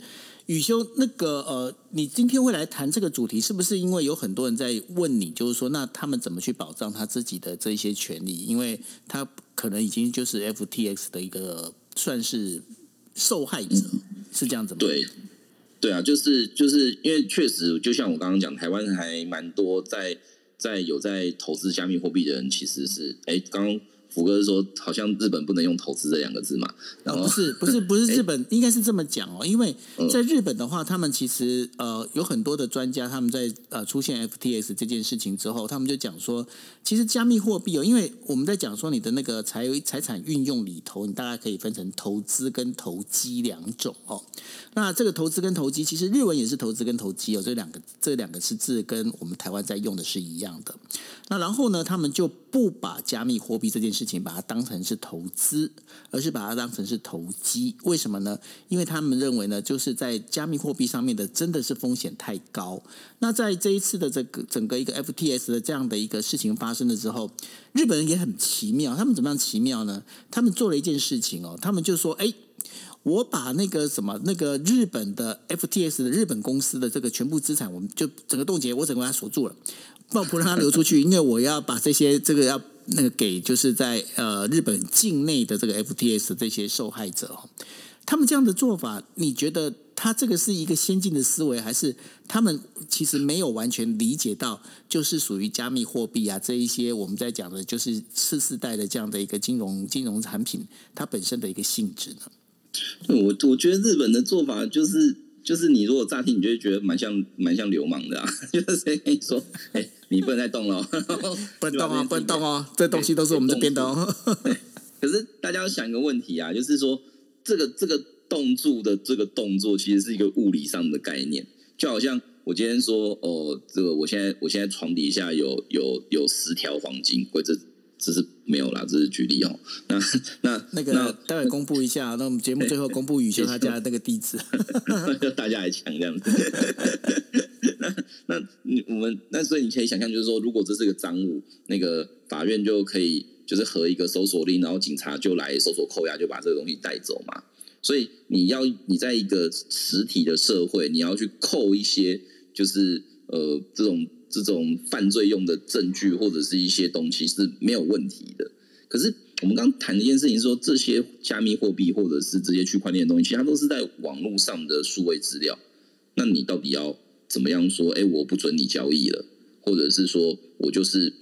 宇修，那个呃，你今天会来谈这个主题，是不是因为有很多人在问你，就是说，那他们怎么去保障他自己的这些权利？因为他可能已经就是 FTX 的一个算是受害者，是这样子吗？对，对啊，就是就是因为确实，就像我刚刚讲，台湾还蛮多在在有在投资加密货币的人，其实是哎刚。福哥说：“好像日本不能用投资这两个字嘛？”然后不是不是不是日本，应该是这么讲哦。因为在日本的话，他们其实呃有很多的专家，他们在呃出现 FTS 这件事情之后，他们就讲说，其实加密货币哦，因为我们在讲说你的那个财财产运用里头，你大概可以分成投资跟投机两种哦。那这个投资跟投机，其实日文也是投资跟投机哦，这两个这两个是字跟我们台湾在用的是一样的。那然后呢，他们就不把加密货币这件事事情把它当成是投资，而是把它当成是投机。为什么呢？因为他们认为呢，就是在加密货币上面的真的是风险太高。那在这一次的这个整个一个 FTS 的这样的一个事情发生了之后，日本人也很奇妙，他们怎么样奇妙呢？他们做了一件事情哦，他们就说：“哎。”我把那个什么那个日本的 FTS 的日本公司的这个全部资产，我们就整个冻结，我整个把它锁住了，不不让它流出去，因为我要把这些这个要那个给就是在呃日本境内的这个 FTS 这些受害者，他们这样的做法，你觉得他这个是一个先进的思维，还是他们其实没有完全理解到，就是属于加密货币啊这一些我们在讲的就是次世代的这样的一个金融金融产品，它本身的一个性质呢？我我觉得日本的做法就是就是你如果乍听你就会觉得蛮像蛮像流氓的啊，就是谁跟你说，哎，你不能再动了，不能动啊，不能动哦，这东西都是我们这边的哦。可是大家要想一个问题啊，就是说这个这个动作的这个动作其实是一个物理上的概念，就好像我今天说哦，这个我现在我现在床底下有有有十条黄金，或者。只是没有啦，只是举例哦。那 那那个待会公布一下，那我们节目 最后公布宇修他家的那个地址，大家来抢这样子。那那你我们那所以你可以想象，就是说，如果这是个赃物，那个法院就可以就是合一个搜索令，然后警察就来搜索扣押，就把这个东西带走嘛。所以你要你在一个实体的社会，你要去扣一些就是呃这种。这种犯罪用的证据或者是一些东西是没有问题的。可是我们刚谈的一件事情，说这些加密货币或者是这些区块链的东西，其实都是在网络上的数位资料。那你到底要怎么样说？哎，我不准你交易了，或者是说我就是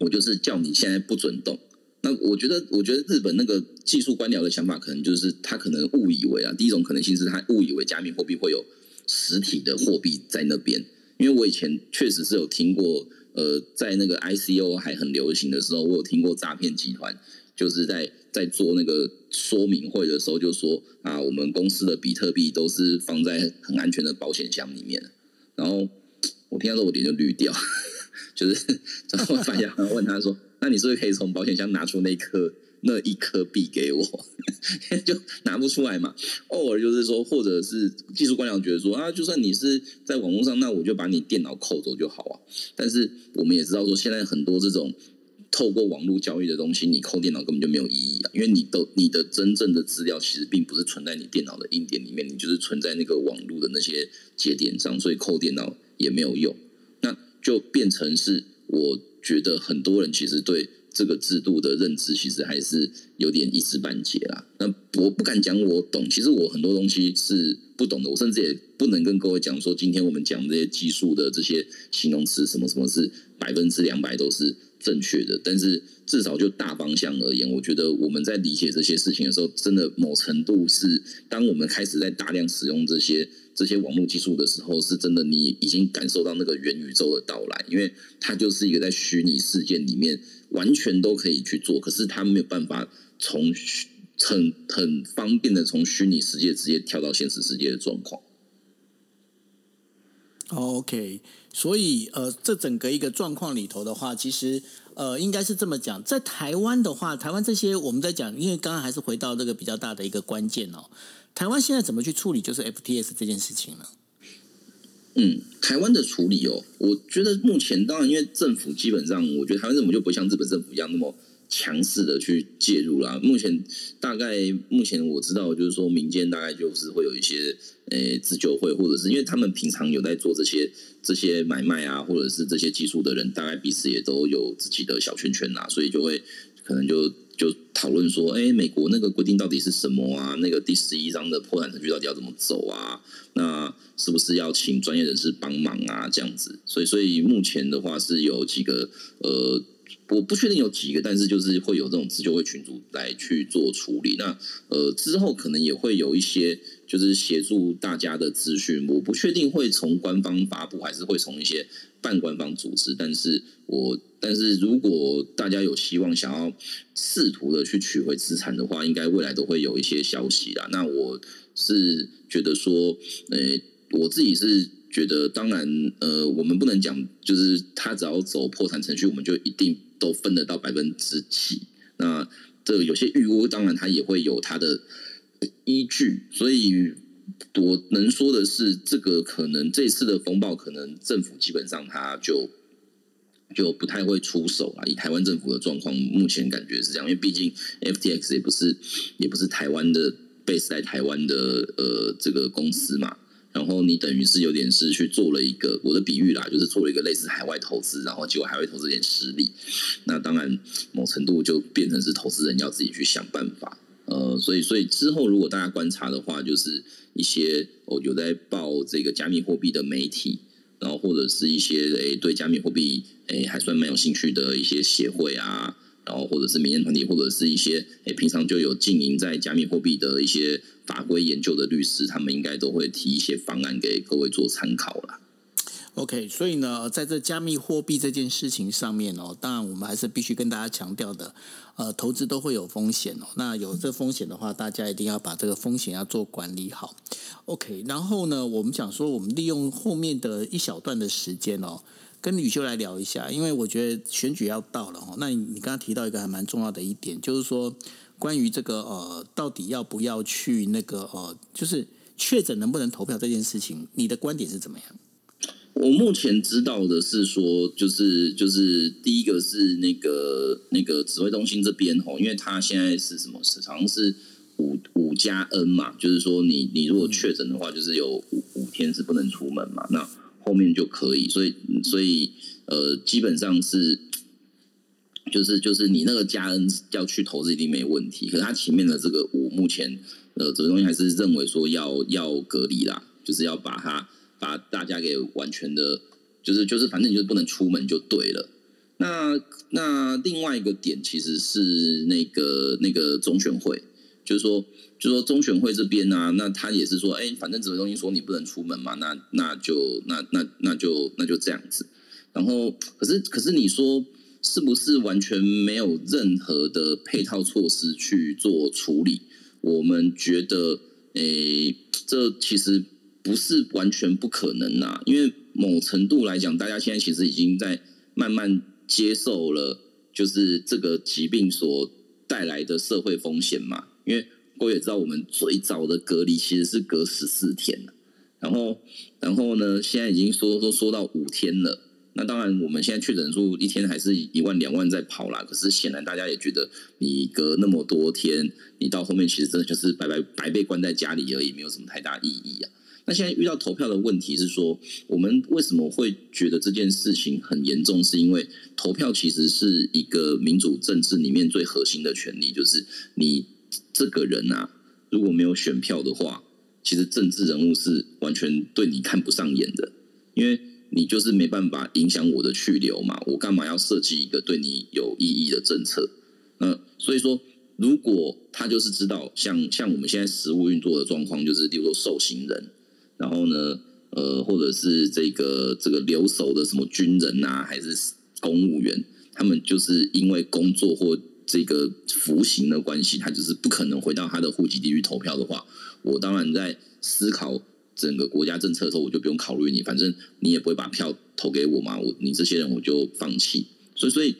我就是叫你现在不准动？那我觉得，我觉得日本那个技术官僚的想法，可能就是他可能误以为啊，第一种可能性是他误以为加密货币会有实体的货币在那边。因为我以前确实是有听过，呃，在那个 ICO 还很流行的时候，我有听过诈骗集团就是在在做那个说明会的时候就说啊，我们公司的比特币都是放在很安全的保险箱里面。然后我听到这我脸就绿掉，就是然后发现问他说，那你是不是可以从保险箱拿出那颗？那一颗币给我，就拿不出来嘛。偶尔就是说，或者是技术官僚觉得说啊，就算你是在网络上，那我就把你电脑扣走就好啊。但是我们也知道说，现在很多这种透过网络交易的东西，你扣电脑根本就没有意义啊，因为你都你的真正的资料其实并不是存在你电脑的硬点里面，你就是存在那个网络的那些节点上，所以扣电脑也没有用。那就变成是，我觉得很多人其实对。这个制度的认知其实还是有点一知半解啦。那我不敢讲我懂，其实我很多东西是不懂的。我甚至也不能跟各位讲说，今天我们讲这些技术的这些形容词，什么什么是百分之两百都是正确的。但是至少就大方向而言，我觉得我们在理解这些事情的时候，真的某程度是，当我们开始在大量使用这些。这些网络技术的时候，是真的，你已经感受到那个元宇宙的到来，因为它就是一个在虚拟世界里面完全都可以去做，可是他没有办法从很很方便的从虚拟世界直接跳到现实世界的状况。OK，所以呃，这整个一个状况里头的话，其实呃，应该是这么讲，在台湾的话，台湾这些我们在讲，因为刚刚还是回到这个比较大的一个关键哦。台湾现在怎么去处理就是 FTS 这件事情呢？嗯，台湾的处理哦，我觉得目前当然因为政府基本上，我觉得台湾政府就不像日本政府一样那么强势的去介入啦。目前大概目前我知道就是说民间大概就是会有一些诶自救会，或者是因为他们平常有在做这些这些买卖啊，或者是这些技术的人，大概彼此也都有自己的小圈圈呐，所以就会可能就。就讨论说，哎，美国那个规定到底是什么啊？那个第十一章的破产程序到底要怎么走啊？那是不是要请专业人士帮忙啊？这样子，所以，所以目前的话是有几个，呃，我不确定有几个，但是就是会有这种自救会群组来去做处理。那呃，之后可能也会有一些。就是协助大家的资讯，我不确定会从官方发布，还是会从一些半官方组织。但是我，但是如果大家有希望想要试图的去取回资产的话，应该未来都会有一些消息啦。那我是觉得说，呃，我自己是觉得，当然，呃，我们不能讲，就是他只要走破产程序，我们就一定都分得到百分之几。那这有些预估，当然他也会有他的。依据，所以我能说的是，这个可能这次的风暴，可能政府基本上他就就不太会出手啊。以台湾政府的状况，目前感觉是这样，因为毕竟 FTX 也不是也不是台湾的 base 在台湾的呃这个公司嘛。然后你等于是有点是去做了一个我的比喻啦，就是做了一个类似海外投资，然后结果海外投资点失利，那当然某程度就变成是投资人要自己去想办法。呃，所以，所以之后如果大家观察的话，就是一些哦有在报这个加密货币的媒体，然后或者是一些诶对加密货币诶还算蛮有兴趣的一些协会啊，然后或者是民间团体，或者是一些诶平常就有经营在加密货币的一些法规研究的律师，他们应该都会提一些方案给各位做参考了。OK，所以呢，在这加密货币这件事情上面哦，当然我们还是必须跟大家强调的，呃，投资都会有风险哦。那有这风险的话，大家一定要把这个风险要做管理好。OK，然后呢，我们讲说，我们利用后面的一小段的时间哦，跟吕修来聊一下，因为我觉得选举要到了哦。那你刚刚提到一个还蛮重要的一点，就是说关于这个呃，到底要不要去那个呃，就是确诊能不能投票这件事情，你的观点是怎么样？我目前知道的是说，就是就是第一个是那个那个指挥中心这边吼，因为他现在是什么？好像是五五加 N 嘛，就是说你你如果确诊的话，就是有五五天是不能出门嘛，那后面就可以，所以所以呃，基本上是就是就是你那个加 N 要去投资一定没问题，可是他前面的这个五目前呃指挥中心还是认为说要要隔离啦，就是要把它。把大家给完全的，就是就是，反正你就不能出门就对了。那那另外一个点其实是那个那个中选会，就是说，就是说中选会这边呢，那他也是说，哎，反正指挥中心说你不能出门嘛，那那就那那那就那就这样子。然后，可是可是你说是不是完全没有任何的配套措施去做处理？我们觉得，诶，这其实不是完全不可能呐，因为某程度来讲，大家现在其实已经在慢慢接受了，就是这个疾病所带来的社会风险嘛。因为我也知道，我们最早的隔离其实是隔十四天然后，然后呢，现在已经说说说到五天了。那当然，我们现在确诊数一天还是一万两万在跑啦。可是显然大家也觉得，你隔那么多天，你到后面其实真的就是白白白被关在家里而已，没有什么太大意义啊。那现在遇到投票的问题是说，我们为什么会觉得这件事情很严重？是因为投票其实是一个民主政治里面最核心的权利，就是你这个人啊，如果没有选票的话，其实政治人物是完全对你看不上眼的，因为。你就是没办法影响我的去留嘛？我干嘛要设计一个对你有意义的政策？那所以说，如果他就是知道，像像我们现在实务运作的状况，就是例如说受刑人，然后呢，呃，或者是这个这个留守的什么军人啊，还是公务员，他们就是因为工作或这个服刑的关系，他就是不可能回到他的户籍地去投票的话，我当然在思考。整个国家政策的时候，我就不用考虑你，反正你也不会把票投给我嘛。我你这些人我就放弃。所以，所以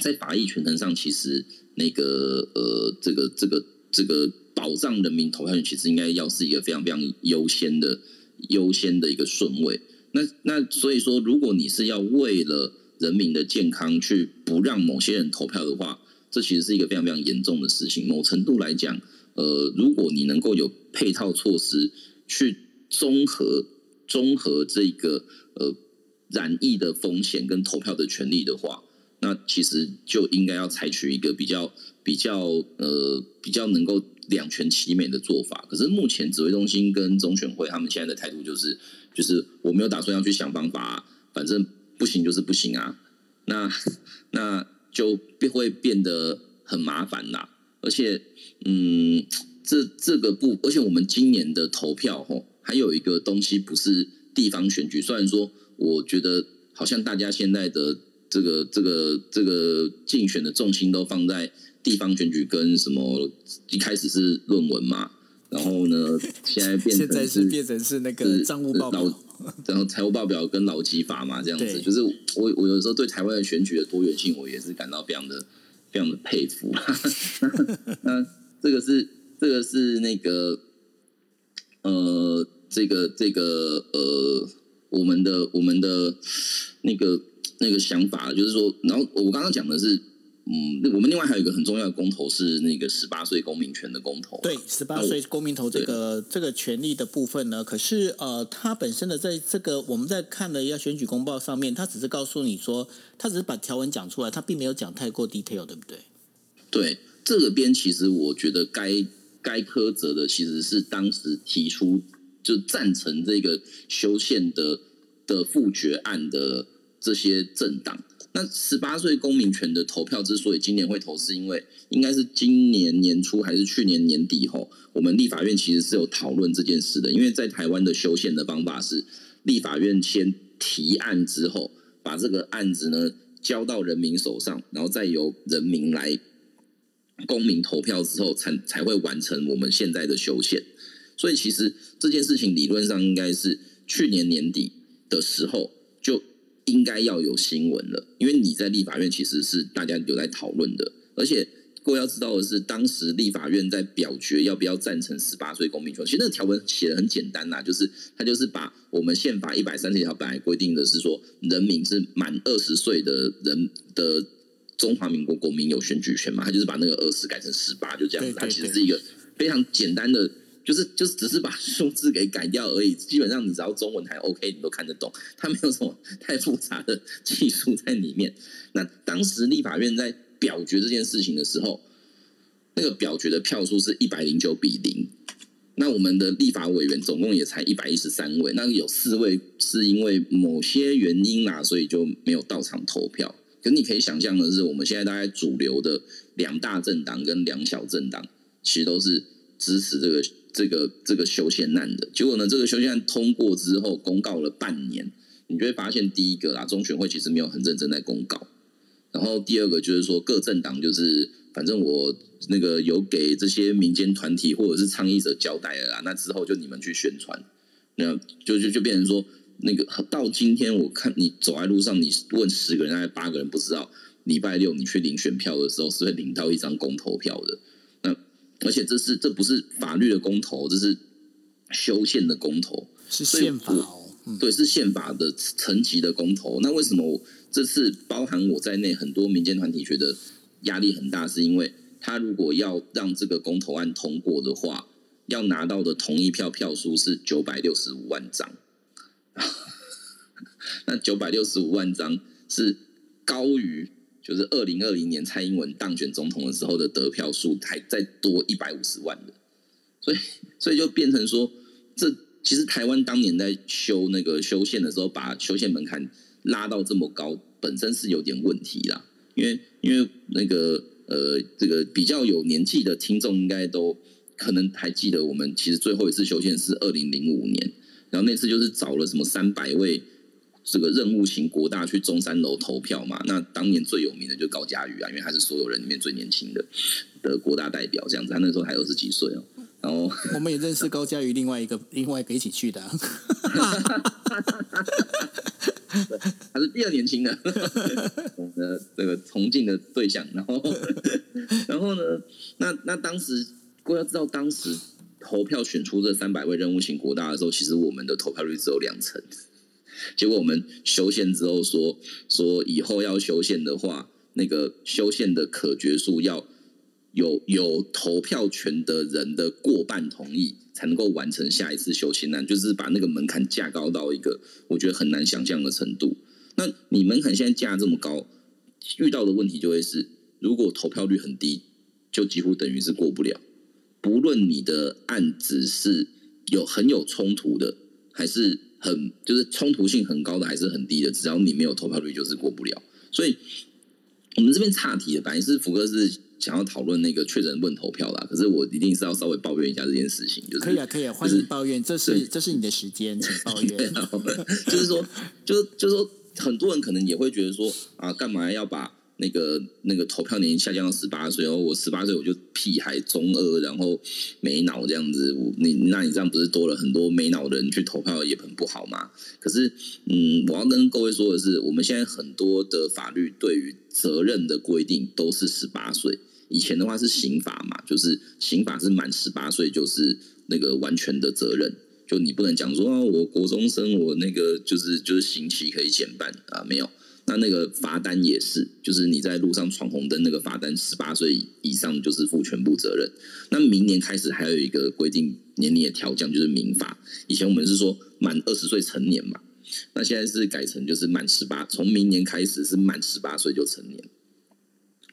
在法益权衡上，其实那个呃，这个这个这个保障人民投票权，其实应该要是一个非常非常优先的优先的一个顺位。那那所以说，如果你是要为了人民的健康去不让某些人投票的话，这其实是一个非常非常严重的事情。某程度来讲，呃，如果你能够有配套措施。去综合综合这个呃染疫的风险跟投票的权利的话，那其实就应该要采取一个比较比较呃比较能够两全其美的做法。可是目前指挥中心跟中选会他们现在的态度就是，就是我没有打算要去想方法，反正不行就是不行啊。那 那就变会变得很麻烦啦，而且嗯。这这个不，而且我们今年的投票吼，还有一个东西不是地方选举。虽然说，我觉得好像大家现在的这个这个这个竞选的重心都放在地方选举跟什么，一开始是论文嘛，然后呢，现在变成是变成是那个账务报表，然后财务报表跟劳基法嘛，这样子。就是我我有时候对台湾的选举的多元性，我也是感到非常的非常的佩服。那这个是。这个是那个，呃，这个这个呃，我们的我们的那个那个想法，就是说，然后我刚刚讲的是，嗯，我们另外还有一个很重要的公投是那个十八岁公民权的公投。对，十八岁公民投这个这个权利的部分呢，可是呃，它本身的在这个我们在看的要选举公报上面，它只是告诉你说，它只是把条文讲出来，它并没有讲太过 detail，对不对？对，这个边其实我觉得该。该苛责的其实是当时提出就赞成这个修宪的的复决案的这些政党。那十八岁公民权的投票之所以今年会投，是因为应该是今年年初还是去年年底后，我们立法院其实是有讨论这件事的。因为在台湾的修宪的方法是，立法院先提案之后，把这个案子呢交到人民手上，然后再由人民来。公民投票之后，才才会完成我们现在的修宪。所以，其实这件事情理论上应该是去年年底的时候应该要有新闻了。因为你在立法院其实是大家有在讨论的，而且各位要知道的是，当时立法院在表决要不要赞成十八岁公民权。其实那个条文写的很简单呐，就是他就是把我们宪法一百三十条本来规定的是说，人民是满二十岁的人的。中华民国国民有选举权嘛？他就是把那个二十改成十八，就这样子。它其实是一个非常简单的，就是就是只是把数字给改掉而已。基本上你只要中文还 OK，你都看得懂。它没有什么太复杂的技术在里面。那当时立法院在表决这件事情的时候，那个表决的票数是一百零九比零。那我们的立法委员总共也才一百一十三位，那有四位是因为某些原因啦，所以就没有到场投票。可你可以想象的是，我们现在大概主流的两大政党跟两小政党，其实都是支持这个这个这个修宪案的。结果呢，这个修宪案通过之后，公告了半年，你就会发现，第一个啦，中选会其实没有很认真在公告。然后第二个就是说各政党就是反正我那个有给这些民间团体或者是倡议者交代了啦，那之后就你们去宣传，那就就就变成说那个到今天我看你走在路上，你问十个人，大概八个人不知道礼拜六你去领选票的时候是会领到一张公投票的。那而且这是这不是法律的公投，这是修宪的公投。是宪法哦。嗯对，是宪法的层级的公投。那为什么这次包含我在内，很多民间团体觉得压力很大，是因为他如果要让这个公投案通过的话，要拿到的同意票票数是九百六十五万张。那九百六十五万张是高于就是二零二零年蔡英文当选总统的时候的得票数，还再多一百五十万的。所以，所以就变成说，这其实台湾当年在修那个修宪的时候，把修宪门槛拉到这么高，本身是有点问题啦。因为因为那个呃，这个比较有年纪的听众应该都可能还记得，我们其实最后一次修宪是二零零五年，然后那次就是找了什么三百位这个任务型国大去中山楼投票嘛。那当年最有名的就是高嘉瑜啊，因为他是所有人里面最年轻的的国大代表，这样子，他那时候还二十几岁哦。然后我们也认识高嘉瑜另外一个另外一个一起去的啊、他是第二年轻的，我们的这个崇敬的对象。然后，然后呢？那那当时，各位要知道，当时投票选出这三百位任务型国大的时候，其实我们的投票率只有两成。结果我们修宪之后说说以后要修宪的话，那个修宪的可决数要有有投票权的人的过半同意，才能够完成下一次修宪案，就是把那个门槛架高到一个我觉得很难想象的程度。那你门槛现在架这么高，遇到的问题就会是，如果投票率很低，就几乎等于是过不了。不论你的案子是有很有冲突的，还是很就是冲突性很高的，还是很低的，只要你没有投票率，就是过不了。所以我们这边岔题的，本来是福哥是想要讨论那个确诊问投票啦，可是我一定是要稍微抱怨一下这件事情，就是可以啊，可以啊，欢迎抱怨，这是这是你的时间，请抱 怨。啊，就是说，就是就是说，很多人可能也会觉得说啊，干嘛要把那个那个投票年龄下降到十八岁？然后我十八岁我就屁孩中二，然后没脑这样子，我你那你这样不是多了很多没脑的人去投票也很不好吗？可是，嗯，我要跟各位说的是，我们现在很多的法律对于责任的规定都是十八岁。以前的话是刑法嘛，就是刑法是满十八岁就是那个完全的责任，就你不能讲说啊，我国中生我那个就是就是刑期可以减半啊，没有。那那个罚单也是，就是你在路上闯红灯那个罚单，十八岁以上就是负全部责任。那明年开始还有一个规定年龄的调降，就是民法。以前我们是说满二十岁成年嘛，那现在是改成就是满十八，从明年开始是满十八岁就成年。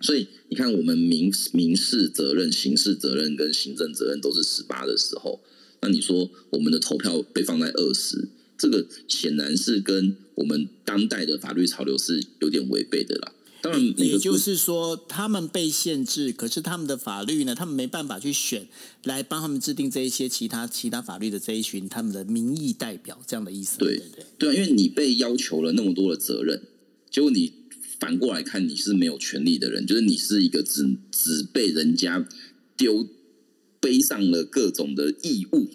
所以你看，我们民民事责任、刑事责任跟行政责任都是十八的时候，那你说我们的投票被放在二十，这个显然是跟我们当代的法律潮流是有点违背的啦。当然，也就是说，他们被限制，可是他们的法律呢，他们没办法去选来帮他们制定这一些其他其他法律的这一群他们的民意代表，这样的意思。对对对。对啊，因为你被要求了那么多的责任，结果你反过来看，你是没有权利的人，就是你是一个只只被人家丢背上了各种的义务，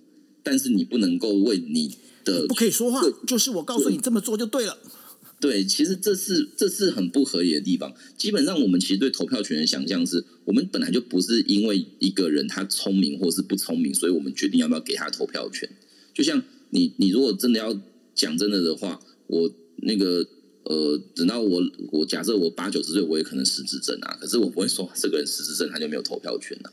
但是你不能够为你的不可以说话，就是我告诉你这么做就对了。对，其实这是这是很不合理的地方。基本上，我们其实对投票权的想象是，我们本来就不是因为一个人他聪明或是不聪明，所以我们决定要不要给他投票权。就像你，你如果真的要讲真的的话，我那个呃，等到我我假设我八九十岁，我也可能失智症啊，可是我不会说这个人失智症他就没有投票权啊，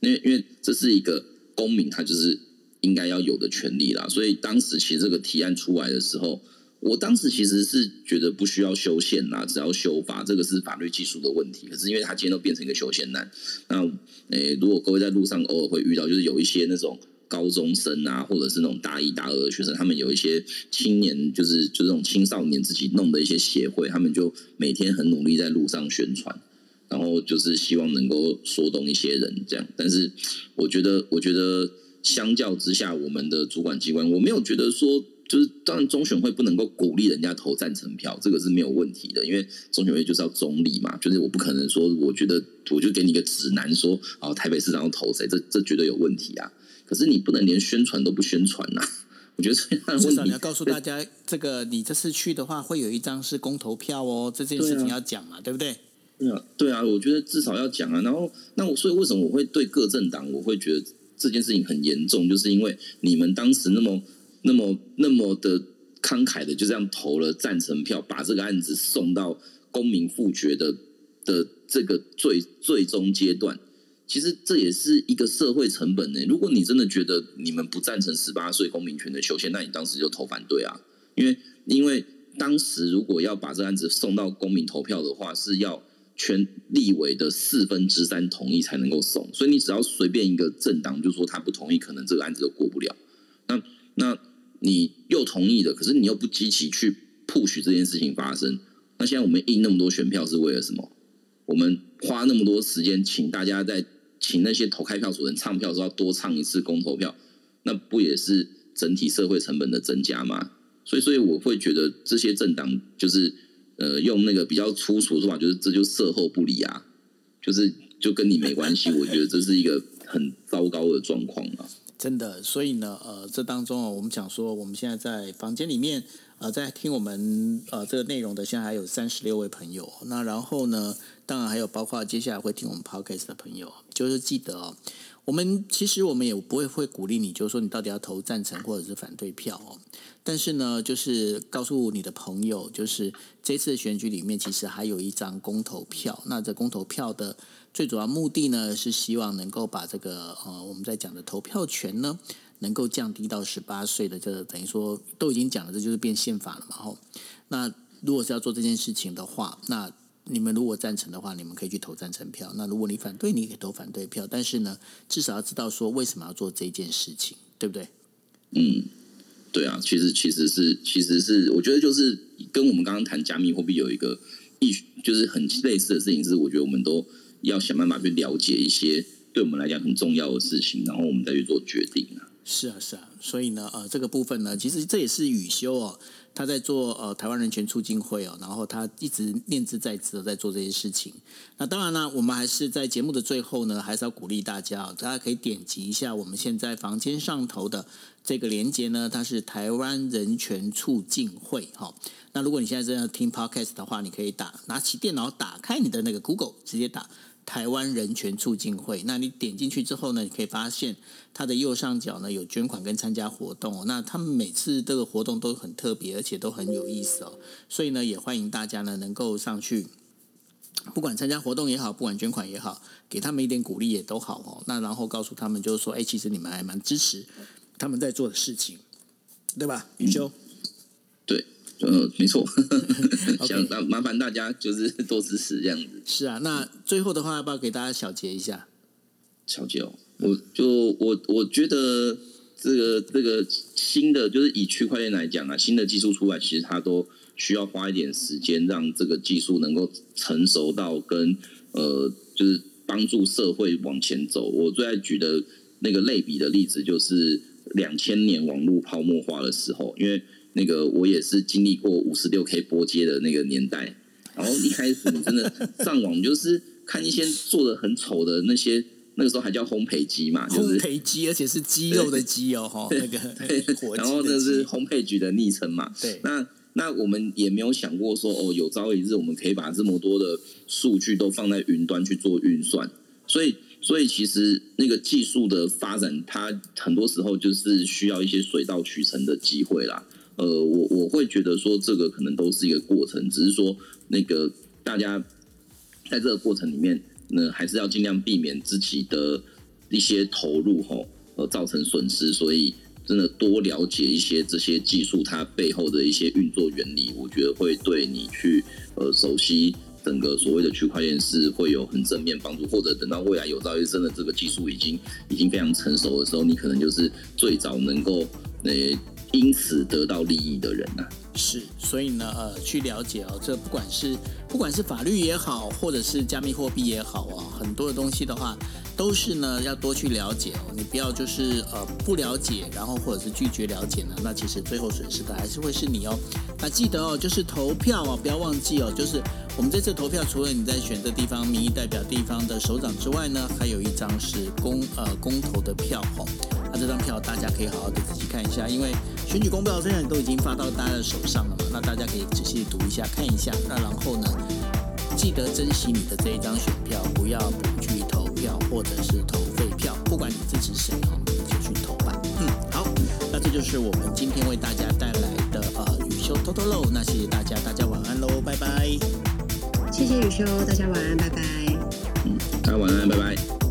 因为因为这是一个公民，他就是应该要有的权利啦。所以当时其实这个提案出来的时候。我当时其实是觉得不需要修宪啦，只要修法，这个是法律技术的问题。可是因为他今天都变成一个修宪难，那诶，如果各位在路上偶尔会遇到，就是有一些那种高中生啊，或者是那种大一、大二的学生，他们有一些青年，就是就这种青少年自己弄的一些协会，他们就每天很努力在路上宣传，然后就是希望能够说动一些人这样。但是我觉得，我觉得相较之下，我们的主管机关，我没有觉得说。就是当然中选会不能够鼓励人家投赞成票，这个是没有问题的，因为中选会就是要中立嘛，就是我不可能说我觉得我就给你一个指南说哦台北市长要投谁，这这绝对有问题啊。可是你不能连宣传都不宣传呐，我觉得至少你要告诉大家，这个你这次去的话会有一张是公投票哦，这件事情要讲嘛，对不对？对啊，对啊，我觉得至少要讲啊。然后，那我所以为什么我会对各政党我会觉得这件事情很严重，就是因为你们当时那么、那么、那么的慷慨的就这样投了赞成票，把这个案子送到公民复决的的这个最最终阶段。其实这也是一个社会成本呢。如果你真的觉得你们不赞成十八岁公民权的修宪，那你当时就投反对啊。因为因为当时如果要把这案子送到公民投票的话，是要。全立委的四分之三同意才能够送，所以你只要随便一个政党就说他不同意，可能这个案子都过不了。那那你又同意了，可是你又不积极去 push 这件事情发生。那现在我们印那么多选票是为了什么？我们花那么多时间请大家在请那些投开票所人唱票的时候多唱一次公投票，那不也是整体社会成本的增加吗？所以，所以我会觉得这些政党就是。呃，用那个比较粗俗的说法，就是这就售后不理啊，就是就跟你没关系。我觉得这是一个很糟糕的状况啊。真的，所以呢，呃，这当中啊，我们讲说，我们现在在房间里面，呃，在听我们呃这个内容的，现在还有三十六位朋友。那然后呢，当然还有包括接下来会听我们 podcast 的朋友，就是记得。我们其实我们也不会会鼓励你，就是说你到底要投赞成或者是反对票哦。但是呢，就是告诉你的朋友，就是这次选举里面其实还有一张公投票。那这公投票的最主要目的呢，是希望能够把这个呃我们在讲的投票权呢，能够降低到十八岁的，这等于说都已经讲了，这就是变宪法了嘛。吼，那如果是要做这件事情的话，那你们如果赞成的话，你们可以去投赞成票。那如果你反对，你可以投反对票。但是呢，至少要知道说为什么要做这件事情，对不对？嗯，对啊，其实其实是其实是，我觉得就是跟我们刚刚谈加密货币有一个一，就是很类似的事情，是我觉得我们都要想办法去了解一些对我们来讲很重要的事情，然后我们再去做决定啊。是啊，是啊，所以呢，呃，这个部分呢，其实这也是雨修哦。他在做呃台湾人权促进会哦，然后他一直念兹在兹的在做这些事情。那当然呢，我们还是在节目的最后呢，还是要鼓励大家哦，大家可以点击一下我们现在房间上头的这个连接呢，它是台湾人权促进会哈。那如果你现在正在听 podcast 的话，你可以打拿起电脑打开你的那个 Google，直接打。台湾人权促进会，那你点进去之后呢，你可以发现它的右上角呢有捐款跟参加活动。那他们每次这个活动都很特别，而且都很有意思哦。所以呢，也欢迎大家呢能够上去，不管参加活动也好，不管捐款也好，给他们一点鼓励也都好哦。那然后告诉他们，就是说，哎，其实你们还蛮支持他们在做的事情，对吧？宇修。呃，没错，想麻麻烦大家就是多支持这样子。是啊，那最后的话要不要给大家小结一下？小结哦，我就我我觉得这个这个新的就是以区块链来讲啊，新的技术出来，其实它都需要花一点时间，让这个技术能够成熟到跟呃，就是帮助社会往前走。我最爱举的那个类比的例子，就是两千年网络泡沫化的时候，因为。那个我也是经历过五十六 K 波接的那个年代，然后一开始你真的上网就是看一些做的很丑的那些，那个时候还叫烘焙机嘛，烘焙机，而且是鸡肉的鸡哦，哈，那个，然后那是烘焙局的昵称嘛，对，那那我们也没有想过说哦，有朝一日我们可以把这么多的数据都放在云端去做运算，所以所以其实那个技术的发展，它很多时候就是需要一些水到渠成的机会啦。呃，我我会觉得说这个可能都是一个过程，只是说那个大家在这个过程里面呢，还是要尽量避免自己的一些投入吼，呃，造成损失。所以真的多了解一些这些技术它背后的一些运作原理，我觉得会对你去呃熟悉整个所谓的区块链是会有很正面帮助。或者等到未来有朝一日真的这个技术已经已经非常成熟的时候，你可能就是最早能够诶。因此得到利益的人呐、是，所以呢，呃，去了解哦，这不管是不管是法律也好，或者是加密货币也好啊，很多的东西的话，都是呢要多去了解哦。你不要就是呃不了解，然后或者是拒绝了解呢，那其实最后损失的还是会是你哦。那记得哦，就是投票哦，不要忘记哦，就是我们这次投票，除了你在选这地方民意代表地方的首长之外呢，还有一张是公呃公投的票哦。那这张票大家可以好好的仔细看一下，因为选举公报虽然都已经发到大家的手上了嘛，那大家可以仔细读一下、看一下。那然后呢，记得珍惜你的这一张选票，不要不去投票或者是投废票，不管你支持谁哦，你就去投吧。嗯，好，那这就是我们今天为大家带来的呃雨修偷偷漏。那谢谢大家，大家晚安喽，拜拜。谢谢雨修，大家晚安，拜拜。嗯大家晚安，拜拜。